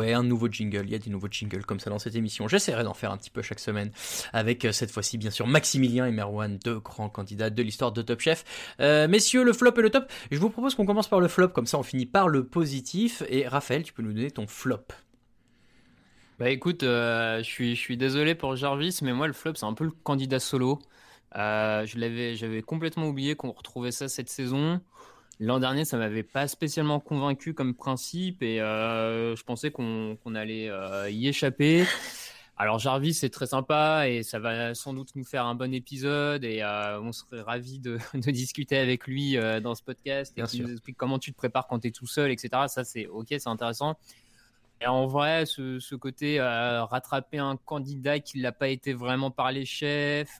Ouais, un nouveau jingle, il y a des nouveaux jingles comme ça dans cette émission. J'essaierai d'en faire un petit peu chaque semaine, avec euh, cette fois-ci bien sûr Maximilien et Merwan, deux grands candidats de l'histoire de Top Chef. Euh, messieurs, le flop et le top, je vous propose qu'on commence par le flop, comme ça on finit par le positif. Et Raphaël, tu peux nous donner ton flop. Bah écoute, euh, je suis, désolé pour Jarvis, mais moi le flop c'est un peu le candidat solo. Je l'avais, j'avais complètement oublié qu'on retrouvait ça cette saison. L'an dernier, ça m'avait pas spécialement convaincu comme principe et euh, je pensais qu'on allait euh, y échapper. Alors Jarvis c'est très sympa et ça va sans doute nous faire un bon épisode et euh, on serait ravis de, de discuter avec lui dans ce podcast et qu'il nous explique comment tu te prépares quand tu es tout seul, etc. Ça c'est ok, c'est intéressant. Et en vrai, ce, ce côté rattraper un candidat qui l'a pas été vraiment par les chefs,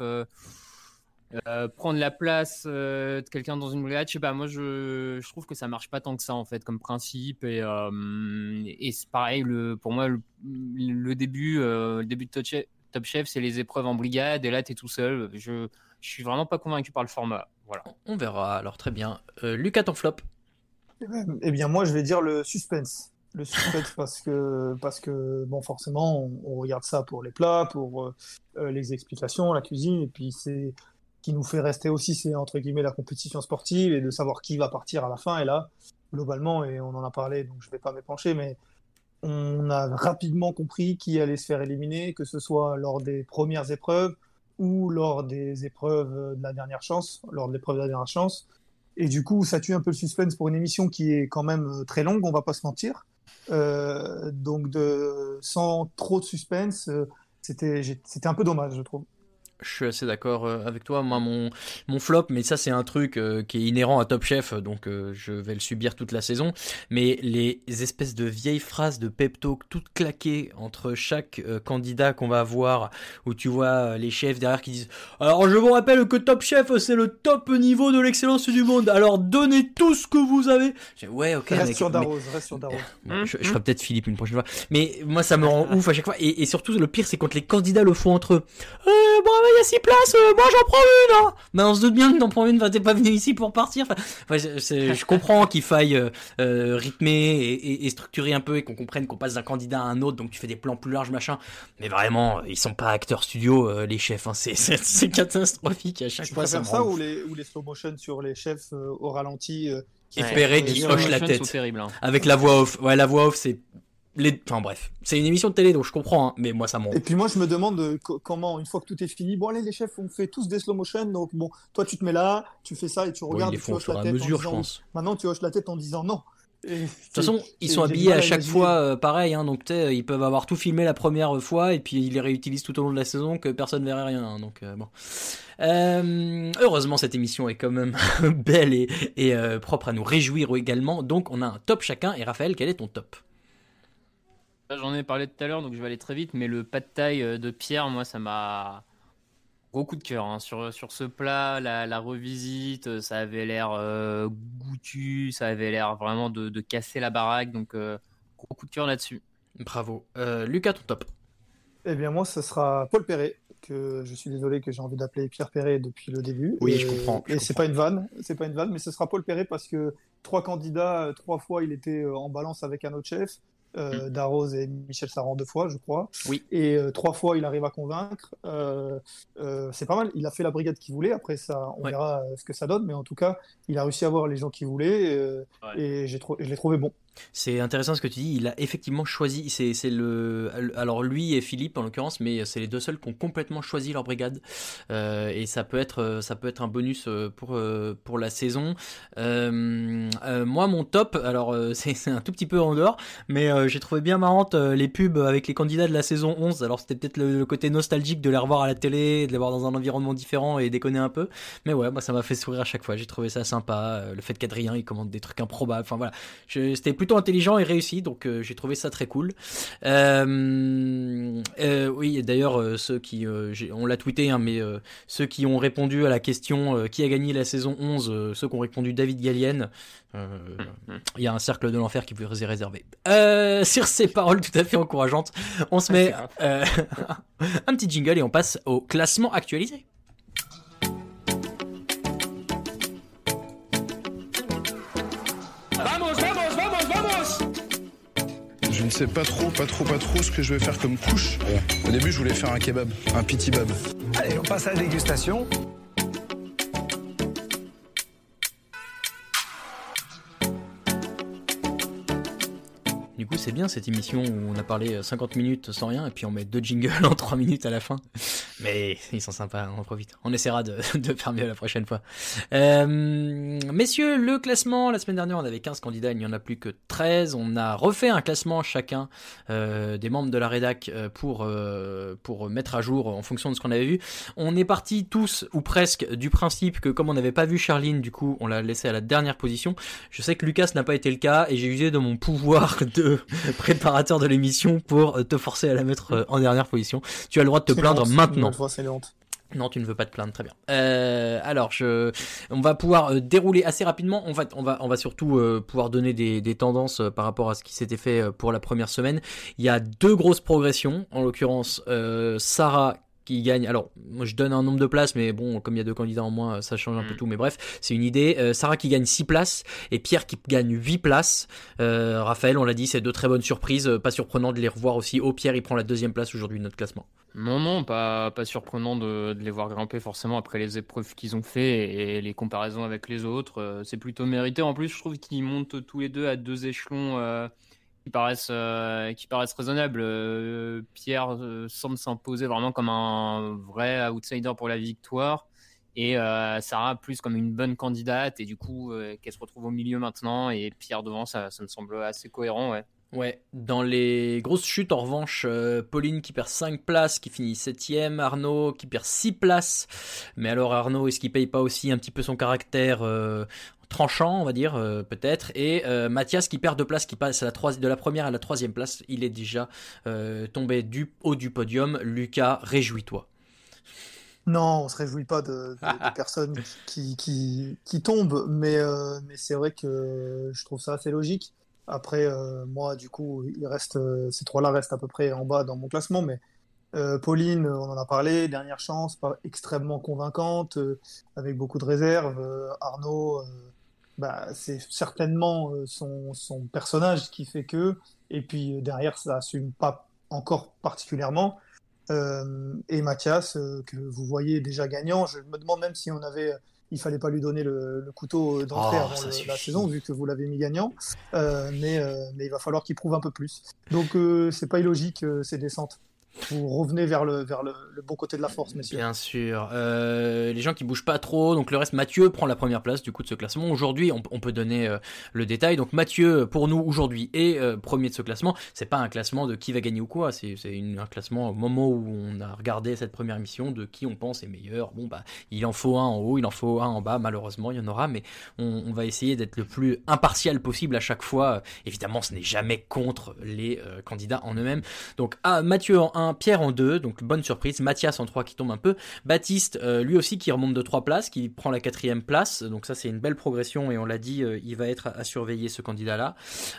euh, prendre la place euh, de quelqu'un dans une brigade, je sais pas, moi je, je trouve que ça marche pas tant que ça en fait comme principe. Et, euh, et c'est pareil, le, pour moi, le, le début, euh, le début de Top Chef, Top Chef, c'est les épreuves en brigade et là tu es tout seul. Je, je suis vraiment pas convaincu par le format. Voilà. On verra, alors très bien. Euh, Lucas, ton flop? Eh bien, moi, je vais dire le suspense. Le suspense parce que, parce que bon, forcément, on, on regarde ça pour les plats, pour les explications, la cuisine, et puis c'est qui nous fait rester aussi, c'est entre guillemets la compétition sportive et de savoir qui va partir à la fin. Et là, globalement, et on en a parlé, donc je vais pas m'épancher, mais on a rapidement compris qui allait se faire éliminer, que ce soit lors des premières épreuves ou lors des épreuves de la dernière chance, lors de l'épreuve de dernière chance. Et du coup, ça tue un peu le suspense pour une émission qui est quand même euh, très longue, on va pas se mentir. Euh, donc, sans trop de suspense, euh, c'était un peu dommage, je trouve. Je suis assez d'accord euh, avec toi. Moi, mon, mon flop, mais ça, c'est un truc euh, qui est inhérent à Top Chef, donc euh, je vais le subir toute la saison. Mais les espèces de vieilles phrases de pep talk toutes claquées entre chaque euh, candidat qu'on va avoir, où tu vois euh, les chefs derrière qui disent Alors, je vous rappelle que Top Chef, c'est le top niveau de l'excellence du monde. Alors, donnez tout ce que vous avez. Ouais, ok. reste mec, sur mais- Darroze, reste sur Darroze. Bon, je, je ferai peut-être Philippe une prochaine fois. Mais moi, ça me rend ouf à chaque fois. Et, et surtout, le pire, c'est quand les candidats le font entre eux. Euh, bon, il y a six places, euh, moi j'en prends une. Hein. Mais on se doute bien que t'en prends une, t'es pas venu ici pour partir. Enfin, je comprends qu'il faille euh, euh, rythmer et, et- et structurer un peu et qu'on comprenne qu'on passe d'un candidat à un autre, donc tu fais des plans plus larges, machin. Mais vraiment, ils sont pas acteurs studio, euh, les chefs. Hein. C'est- catastrophique à chaque Tu fois. Ça ça ou les, ou les slow motion sur les chefs euh, au ralenti euh, Et Perret qui hoche la tête. terribles, hein. Avec la voix off. Ouais, la voix off, c'est. Les... Enfin bref, c'est une émission de télé donc je comprends, hein, mais moi ça m'en. Et puis moi, je me demande euh, co- comment, une fois que tout est fini, bon, allez, les chefs, on fait tous des slow motion. Donc, bon, toi, tu te mets là, tu fais ça et tu Bon, regardes. ils les et tu font au fur et à mesure, je disant- pense. Maintenant, tu hoches la tête en disant non. De toute façon, ils sont habillés à chaque fois euh, pareil, hein, donc ils peuvent avoir tout filmé la première fois et puis ils les réutilisent tout au long de la saison que personne verrait rien. hein, donc euh, bon. Euh, heureusement, cette émission est quand même belle et, et, euh, propre à nous réjouir également. Donc on a un top chacun. Et Raphaël, quel est ton top? J'en ai parlé tout à l'heure, donc je vais aller très vite, mais le pas de taille euh, de Pierre, moi, ça m'a. Gros coup de cœur hein. sur, sur ce plat, la, la revisite, euh, ça avait l'air euh, goûtu, ça avait l'air vraiment de, de casser la baraque, donc euh, gros coup de cœur là-dessus. Bravo. Euh, Lucas, ton top Eh bien, moi, ce sera Paul Perret, que je suis désolé que j'ai envie d'appeler Pierre Perret depuis le début. Oui, et, je comprends, je et c'est pas une vanne, c'est pas une vanne, mais ce sera Paul Perret parce que trois candidats, trois fois, il était en balance avec un autre chef. Euh, Darroze et Michel Saran deux fois, je crois. Oui. Et euh, trois fois, il arrive à convaincre. Euh, euh, c'est pas mal. Il a fait la brigade qu'il voulait. Après, ça, on Ouais. verra ce que ça donne. Mais en tout cas, il a réussi à avoir les gens qu'il voulait. Et j'ai je l'ai trouvé bon. C'est intéressant ce que tu dis. Il a effectivement choisi. C'est le. Alors lui et Philippe en l'occurrence, mais c'est les deux seuls qui ont complètement choisi leur brigade. Euh, et ça peut être ça peut être un bonus euh, pour euh, pour la saison. Moi mon top. Alors c'est un tout petit peu en dehors, mais j'ai trouvé bien marrante les pubs avec les candidats de la saison 11. Alors c'était peut-être le, côté nostalgique de les revoir à la télé, de les voir dans un environnement différent et déconner un peu. Mais ouais, moi ça m'a fait sourire à chaque fois. J'ai trouvé ça sympa. Le fait qu'Adrien il commande des trucs improbables. Enfin voilà, c'était plutôt intelligent et réussi, donc euh, j'ai trouvé ça très cool. Euh, euh, oui, d'ailleurs ceux qui, on l'a tweeté, hein, mais ceux qui ont répondu à la question qui a gagné la saison 11, euh, ceux qui ont répondu David Gallienne, il y a un cercle de l'enfer qui vous est réservé. Sur ces paroles tout à fait encourageantes, on se met euh, un petit jingle et on passe au classement actualisé. Ne sais pas trop, pas trop, pas trop ce que je vais faire comme couche. Au début, je voulais faire un kebab, un pitibab. Allez, on passe à la dégustation. Coup, c'est bien cette émission où on a parlé 50 minutes sans rien et puis on met deux jingles en 3 minutes à la fin. Mais ils sont sympas, on en profite. On essaiera de, de faire mieux la prochaine fois. Euh, messieurs, le classement, la semaine dernière on avait 15 candidats, il n'y en a plus que 13. On a refait un classement chacun euh, des membres de la rédac euh, pour, euh, pour mettre à jour en fonction de ce qu'on avait vu. On est partis tous ou presque du principe que comme on n'avait pas vu Charline, du coup on l'a laissé à la dernière position. Je sais que Lucas n'a pas été le cas et j'ai usé de mon pouvoir de préparateur de l'émission pour euh, te forcer à la mettre euh, en dernière position. Tu as le droit de te plaindre maintenant. Non, tu ne veux pas te plaindre, très bien. Euh, alors, je, on va pouvoir euh, dérouler assez rapidement. On va, on va, on va surtout euh, pouvoir donner des, des tendances par rapport à ce qui s'était fait pour la première semaine. Il y a deux grosses progressions, en l'occurrence Sarah qui gagne. Alors, moi je donne un nombre de places, mais bon, comme il y a deux candidats en moins, ça change un peu tout. Mais bref, c'est une idée. Euh, Sarah qui gagne 6 places et Pierre qui gagne 8 places. Euh, Raphaël, on l'a dit, c'est deux très bonnes surprises. Euh, pas surprenant de les revoir aussi. Oh, Pierre, il prend la deuxième place aujourd'hui de notre classement. Non, non, pas, pas surprenant de, de les voir grimper forcément après les épreuves qu'ils ont fait et les comparaisons avec les autres. C'est plutôt mérité. En plus, je trouve qu'ils montent tous les deux à deux échelons. Euh, qui paraissent, euh, qui paraissent raisonnables. Euh, Pierre euh, semble s'imposer vraiment comme un vrai outsider pour la victoire. Et Sarah plus comme une bonne candidate. Et du coup, qu'elle se retrouve au milieu maintenant. Et Pierre devant, ça, ça me semble assez cohérent. Ouais. Ouais, dans les grosses chutes, en revanche, euh, Pauline qui perd 5 places, qui finit 7ème, Arnaud qui perd 6 places. Mais alors Arnaud, est-ce qu'il paye pas aussi un petit peu son caractère euh, tranchant, on va dire, euh, peut-être? Et euh, Mathias qui perd 2 places, qui passe à la de la première à la troisième place, il est déjà tombé du haut du podium. Lucas, réjouis-toi. Non, on se réjouit pas de, de- de personnes qui, qui, qui tombent, mais, mais c'est vrai que je trouve ça assez logique. Après, euh, moi, du coup, il reste, euh, ces trois-là restent à peu près en bas dans mon classement, mais euh, Pauline, on en a parlé, dernière chance, pas extrêmement convaincante, avec beaucoup de réserves. Arnaud, bah, c'est certainement son, son personnage qui fait que, et puis derrière, ça assume pas encore particulièrement. Et Mathias, que vous voyez déjà gagnant, je me demande même si on avait, il fallait pas lui donner le, le couteau d'entrée Oh, avant le- la saison, vu que vous l'avez mis gagnant. Euh, mais, euh, mais il va falloir qu'il prouve un peu plus. Donc euh, c'est pas illogique euh, ces descentes. Vous revenez vers le, vers le, bon côté de la force, messieurs. Bien sûr. Euh, les gens qui bougent pas trop, donc le reste, Mathieu prend la première place du coup de ce classement. Aujourd'hui, on, peut donner euh, le détail. Donc Mathieu, pour nous aujourd'hui, est euh, premier de ce classement. C'est pas un classement de qui va gagner ou quoi. C'est un classement au moment où on a regardé cette première émission de qui on pense est meilleur. Bon bah, il en faut un en haut, il en faut un en bas. Malheureusement, il y en aura, mais on, on va essayer d'être le plus impartial possible à chaque fois. Évidemment, ce n'est jamais contre les candidats en eux-mêmes. Donc ah, Mathieu en 1, Pierre en 2, donc bonne surprise. Mathias en 3 qui tombe un peu. Baptiste, euh, lui aussi qui remonte de 3 places, qui prend la quatrième place. Donc ça c'est une belle progression et on l'a dit, euh, il va être à, à surveiller ce candidat-là.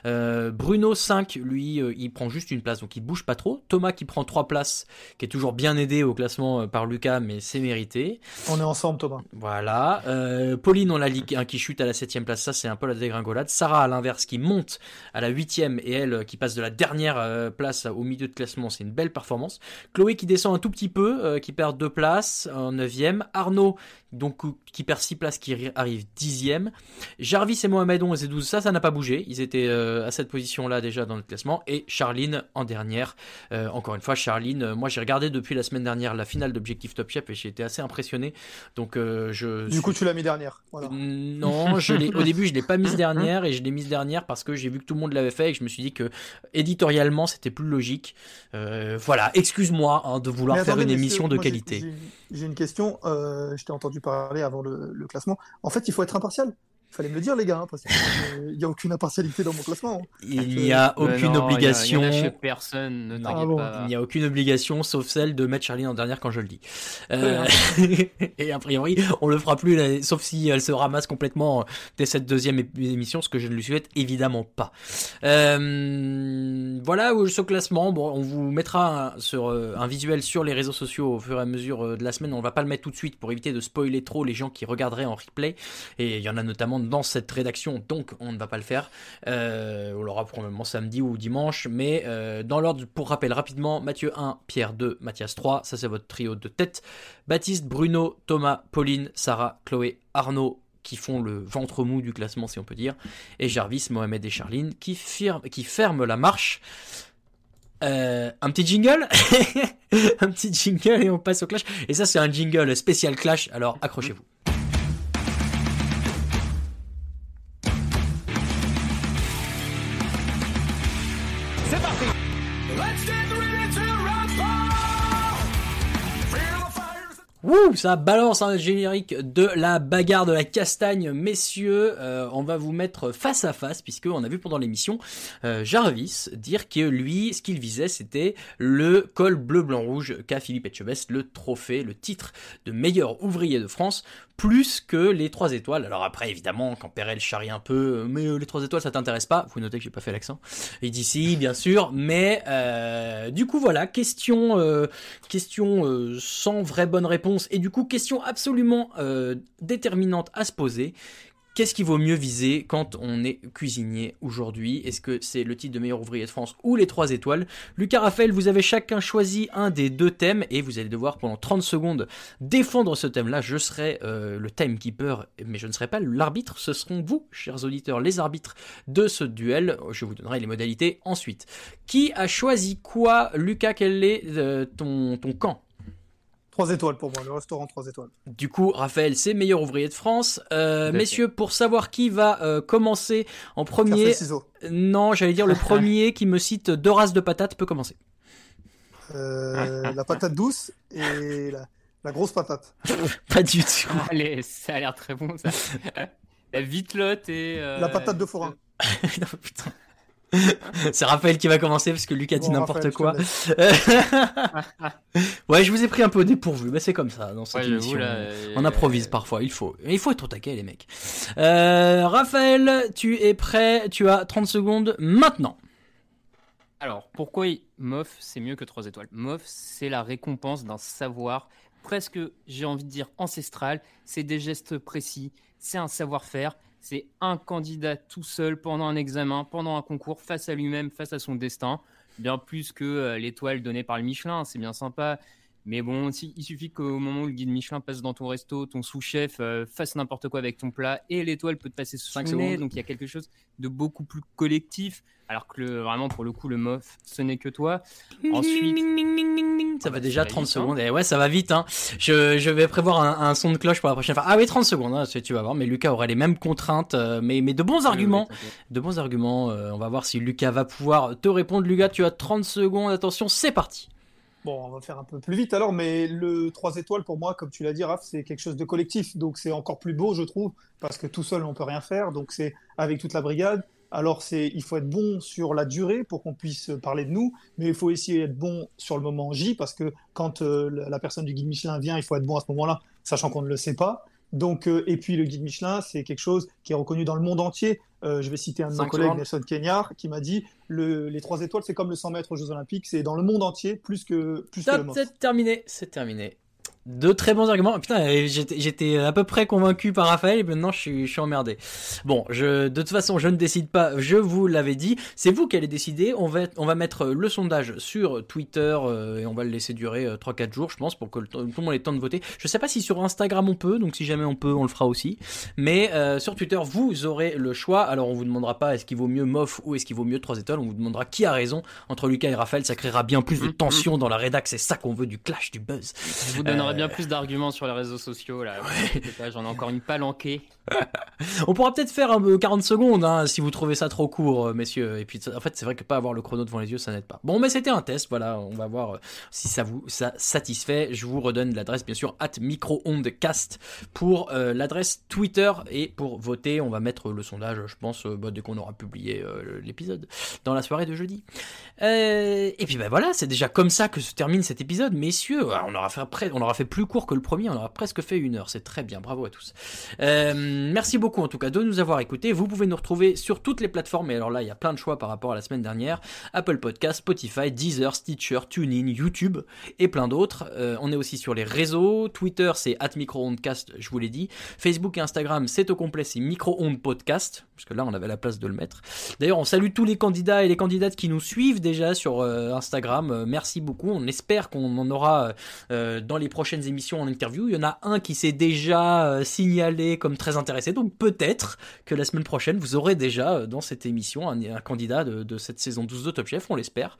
Euh, Bruno 5, lui, il prend juste une place, donc il bouge pas trop. Thomas qui prend 3 places, qui est toujours bien aidé au classement par Lucas, mais c'est mérité. On est ensemble, Thomas. Voilà. Pauline, on l'a dit, hein, qui chute à la septième place, ça c'est un peu la dégringolade. Sarah, à l'inverse, qui monte à la huitième et elle qui passe de la dernière place au milieu de classement, c'est une belle performance. Chloé qui descend un tout petit peu, euh, qui perd deux places en neuvième. Arnaud, donc euh, qui perd six places, qui ri- arrive dixième. Jarvis et Mohamed 11 et 12, ça, ça n'a pas bougé. Ils étaient euh, à cette position-là déjà dans le classement. Et Charline en dernière. Euh, encore une fois, Charline, moi j'ai regardé depuis la semaine dernière la finale d'Objectif Top Chef et j'ai été assez impressionné. Donc je Du coup, tu l'as mis dernière. Voilà. non, je au début, je l'ai pas mise dernière et je l'ai mise dernière parce que j'ai vu que tout le monde l'avait fait et que je me suis dit que éditorialement, c'était plus logique. Euh, voilà, excuse-moi hein, de vouloir faire une émission de moi, qualité. j'ai- J'ai une question. euh, je t'ai entendu parler avant le, le classement. En fait, il faut être impartial. Il fallait me le dire, les gars, hein, parce qu'il n'y a aucune impartialité dans mon classement. Il n'y a Mais aucune non, il y a- obligation. y a personne, ne bon. pas. Il n'y a aucune obligation sauf celle de mettre Charline en dernière quand je le dis. Euh, et a priori, on le fera plus, là, sauf si elle se ramasse complètement dès cette deuxième émission, ce que je ne lui souhaite évidemment pas. Euh, voilà ce classement. Bon, on vous mettra un, sur, euh, un visuel sur les réseaux sociaux au fur et à mesure euh, de la semaine. On va pas le mettre tout de suite pour éviter de spoiler trop les gens qui regarderaient en replay. Et il y en a notamment dans cette rédaction, donc on ne va pas le faire. Euh, on l'aura probablement samedi ou dimanche, mais euh, dans l'ordre, pour rappel rapidement, Mathieu 1, Pierre 2, Mathias 3, ça c'est votre trio de tête. Baptiste, Bruno, Thomas, Pauline, Sarah, Chloé, Arnaud qui font le ventre mou du classement si on peut dire, et Jarvis, Mohamed et Charline qui, ferment la marche. Euh, un petit jingle? Un petit jingle et on passe au clash. Et ça c'est un jingle spécial clash, alors accrochez-vous. Wouh, ça balance un générique de la bagarre de la castagne, messieurs. Euh, on va vous mettre face à face puisque on a vu pendant l'émission euh, Jarvis dire que lui, ce qu'il visait, c'était le col bleu blanc rouge qu'a Philippe Etchebest, le trophée, le titre de meilleur ouvrier de France plus que les 3 étoiles. Alors après, évidemment, quand Perel charrie un peu, mais les 3 étoiles, ça t'intéresse pas. Vous notez que j'ai pas fait l'accent. Et d'ici, bien sûr. Mais du coup, voilà, question, question sans vraie bonne réponse. Et du coup, question absolument déterminante à se poser. Qu'est-ce qui vaut mieux viser quand on est cuisinier aujourd'hui? Est-ce que c'est le titre de meilleur ouvrier de France ou les 3 étoiles? Lucas Raphaël, vous avez chacun choisi un des deux thèmes et vous allez devoir pendant 30 secondes défendre ce thème-là. Je serai euh, le timekeeper, mais je ne serai pas l'arbitre. Ce seront vous, chers auditeurs, les arbitres de ce duel. Je vous donnerai les modalités ensuite. Qui a choisi quoi? Lucas, quel est euh, ton, ton camp? 3 étoiles pour moi, le restaurant 3 étoiles. Du coup, Raphaël, c'est meilleur ouvrier de France. Euh, messieurs, pour savoir qui va euh, commencer en premier. Non, j'allais dire le premier qui me cite deux races de patates peut commencer. Euh, la patate douce et la, grosse patate. Pas du tout. Allez, ça a l'air très bon ça. La vitelotte et. La patate de forain. non, putain. C'est Raphaël qui va commencer parce que Lucas dit n'importe quoi. ouais, je vous ai pris un peu au dépourvu, mais c'est comme ça dans cette émission. On improvise parfois, il faut. Il faut être au taquet, les mecs. Euh, Raphaël, tu es prêt Tu as 30 secondes maintenant. Alors, pourquoi MOF c'est mieux que 3 étoiles? MOF, c'est la récompense d'un savoir presque, j'ai envie de dire, ancestral. C'est des gestes précis, c'est un savoir-faire c'est un candidat tout seul pendant un examen, pendant un concours, face à lui-même, face à son destin. Bien plus que euh, l'étoile donnée par le Michelin, c'est bien sympa. Mais bon, il suffit qu'au moment où le guide Michelin passe dans ton resto, ton sous-chef euh, fasse n'importe quoi avec ton plat et l'étoile peut te passer sous le nez. Donc il y a quelque chose de beaucoup plus collectif. Alors que vraiment, pour le coup, le MOF, ce n'est que toi. Ensuite. Ça va déjà 30 secondes. Et ouais, ça va vite. Hein. Je, vais prévoir un, son de cloche pour la prochaine fois. Ah oui, 30 secondes, hein, tu vas voir. Mais Lucas aura les mêmes contraintes, euh, mais, mais de bons arguments. de bons arguments. Euh, on va voir si Lucas va pouvoir te répondre. Lucas, tu as 30 secondes. Attention, c'est parti. Bon, on va faire un peu plus vite alors, mais le 3 étoiles pour moi, comme tu l'as dit, Raph, c'est quelque chose de collectif. Donc c'est encore plus beau, je trouve, parce que tout seul, on peut rien faire. Donc c'est avec toute la brigade. Alors c'est, il faut être bon sur la durée pour qu'on puisse parler de nous, mais il faut aussi être bon sur le moment J, parce que quand euh, la personne du guide Michelin vient, il faut être bon à ce moment-là, sachant qu'on ne le sait pas. Donc, euh, et puis le guide Michelin, c'est quelque chose qui est reconnu dans le monde entier. Euh, je vais citer un de mes collègues, Nelson Kenyar, qui m'a dit le, les trois étoiles, c'est comme le 100 mètres aux Jeux Olympiques, c'est dans le monde entier plus que plus que le C'est terminé, c'est terminé de très bons arguments. Putain, j'étais à peu près convaincu par Raphaël et maintenant je suis, je suis emmerdé. Bon, je, de toute façon, je ne décide pas, je vous l'avais dit. C'est vous qui allez décider. On va, on va mettre le sondage sur Twitter euh, et on va le laisser durer 3-4 euh, jours, je pense, pour que tout le monde ait le temps de voter. Je sais pas si sur Instagram on peut, donc si jamais on peut, on le fera aussi. Mais euh, sur Twitter, vous aurez le choix. Alors on vous demandera pas est-ce qu'il vaut mieux MOF ou est-ce qu'il vaut mieux 3 étoiles. On vous demandera qui a raison entre Lucas et Raphaël. Ça créera bien plus de tension dans la rédac. C'est ça qu'on veut, du clash, du buzz. Je vous donnerai bien plus d'arguments sur les réseaux sociaux là. J'en ai encore une palanquée. On pourra peut-être faire 40 secondes hein, si vous trouvez ça trop court, euh, messieurs. Et puis en fait, c'est vrai que pas avoir le chrono devant les yeux, ça n'aide pas. Bon, mais c'était un test. Voilà, on va voir euh, si ça vous ça satisfait. Je vous redonne l'adresse, bien sûr, at microondcast pour euh, l'adresse Twitter et pour voter, on va mettre le sondage, je pense, bah, dès qu'on aura publié l'épisode dans la soirée de jeudi. et puis ben voilà, c'est déjà comme ça que se termine cet épisode, messieurs. On aura fait après, on aura fait plus court que le premier. On aura presque fait une heure. C'est très bien. Bravo à tous. merci beaucoup en tout cas de nous avoir écoutés. Vous pouvez nous retrouver sur toutes les plateformes. Et alors là, il y a plein de choix par rapport à la semaine dernière. Apple Podcast, Spotify, Deezer, Stitcher, TuneIn, YouTube et plein d'autres. Euh, on est aussi sur les réseaux. Twitter, c'est @microondcast, je vous l'ai dit. Facebook et Instagram, c'est au complet, c'est microonde podcast. Parce que là, on avait la place de le mettre. D'ailleurs, on salue tous les candidats et les candidates qui nous suivent déjà sur euh, Instagram. Euh, merci beaucoup. On espère qu'on en aura dans les émissions en interview. Il y en a un qui s'est déjà signalé comme très intéressé. Donc peut-être que la semaine prochaine, vous aurez déjà euh, dans cette émission un, candidat de, cette saison 12 de Top Chef, on l'espère.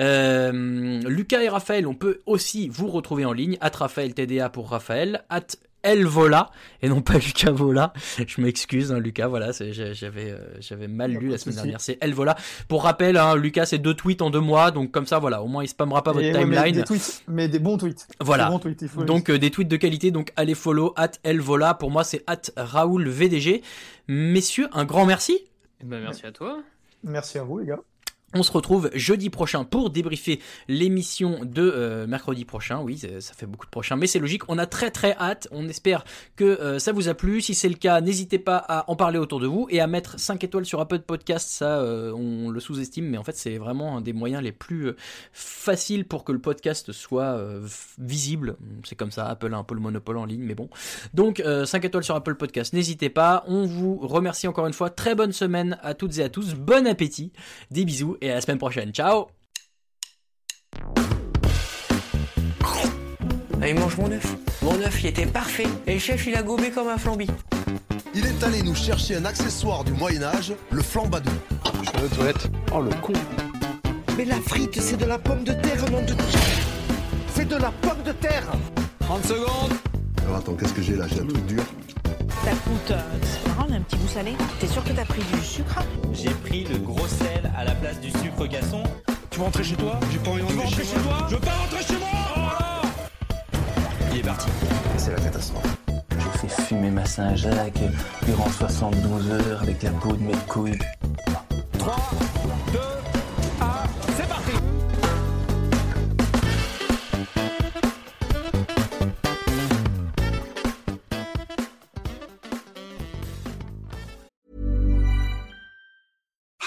Euh, Lucas et Raphaël, on peut aussi vous retrouver en ligne, at Raphaël TDA pour Raphaël, at Elvola et non pas Lucas Vola. Je m'excuse, hein, Lucas. Voilà, j'avais euh, j'avais mal lu la semaine dernière. C'est Elvola. Pour rappel, hein, Lucas, c'est deux tweets en deux mois, donc comme ça, voilà, au moins il spammera pas votre timeline. Mais des, tweets, mais des bons tweets. Voilà. donc euh, des tweets de qualité. Donc allez follow at Elvola. Pour moi, c'est at Raoul VDG. Messieurs, un grand merci. Eh ben, merci à toi. Merci à vous, les gars. On se retrouve jeudi prochain pour débriefer l'émission de euh, mercredi prochain. Oui, ça fait beaucoup de prochains, mais c'est logique. On a très très hâte. On espère que euh, ça vous a plu. Si c'est le cas, n'hésitez pas à en parler autour de vous et à mettre 5 étoiles sur Apple Podcast. Ça, euh, on le sous-estime, mais en fait, c'est vraiment un des moyens les plus faciles pour que le podcast soit visible. C'est comme ça. Apple a un peu le monopole en ligne, mais bon. Donc, 5 étoiles sur Apple Podcast. N'hésitez pas. On vous remercie encore une fois. Très bonne semaine à toutes et à tous. Bon appétit. Des bisous et à la semaine prochaine. Ciao Allez, mange mon œuf. Mon œuf, il était parfait. Et le chef, il a gobé comme un flambi. Il est allé nous chercher un accessoire du Moyen-Âge, le flambadou. Je vais aux toilettes. Oh le con. Mais la frite, c'est de la pomme de terre, nom de C'est de la pomme de terre 30 secondes Alors attends, qu'est-ce que j'ai là? J'ai un truc dur. Ça coûte, euh, c'est marrant, un petit goût salé. T'es sûr que t'as pris du sucre? J'ai pris le gros sel à la place du sucre gasson. Tu veux rentrer chez toi? J'ai pas envie de rentrer chez, toi? Je veux pas rentrer chez moi Il est parti. C'est la catastrophe. J'ai fait fumer ma Saint-Jacques durant 72 heures avec la peau de mes couilles. 3,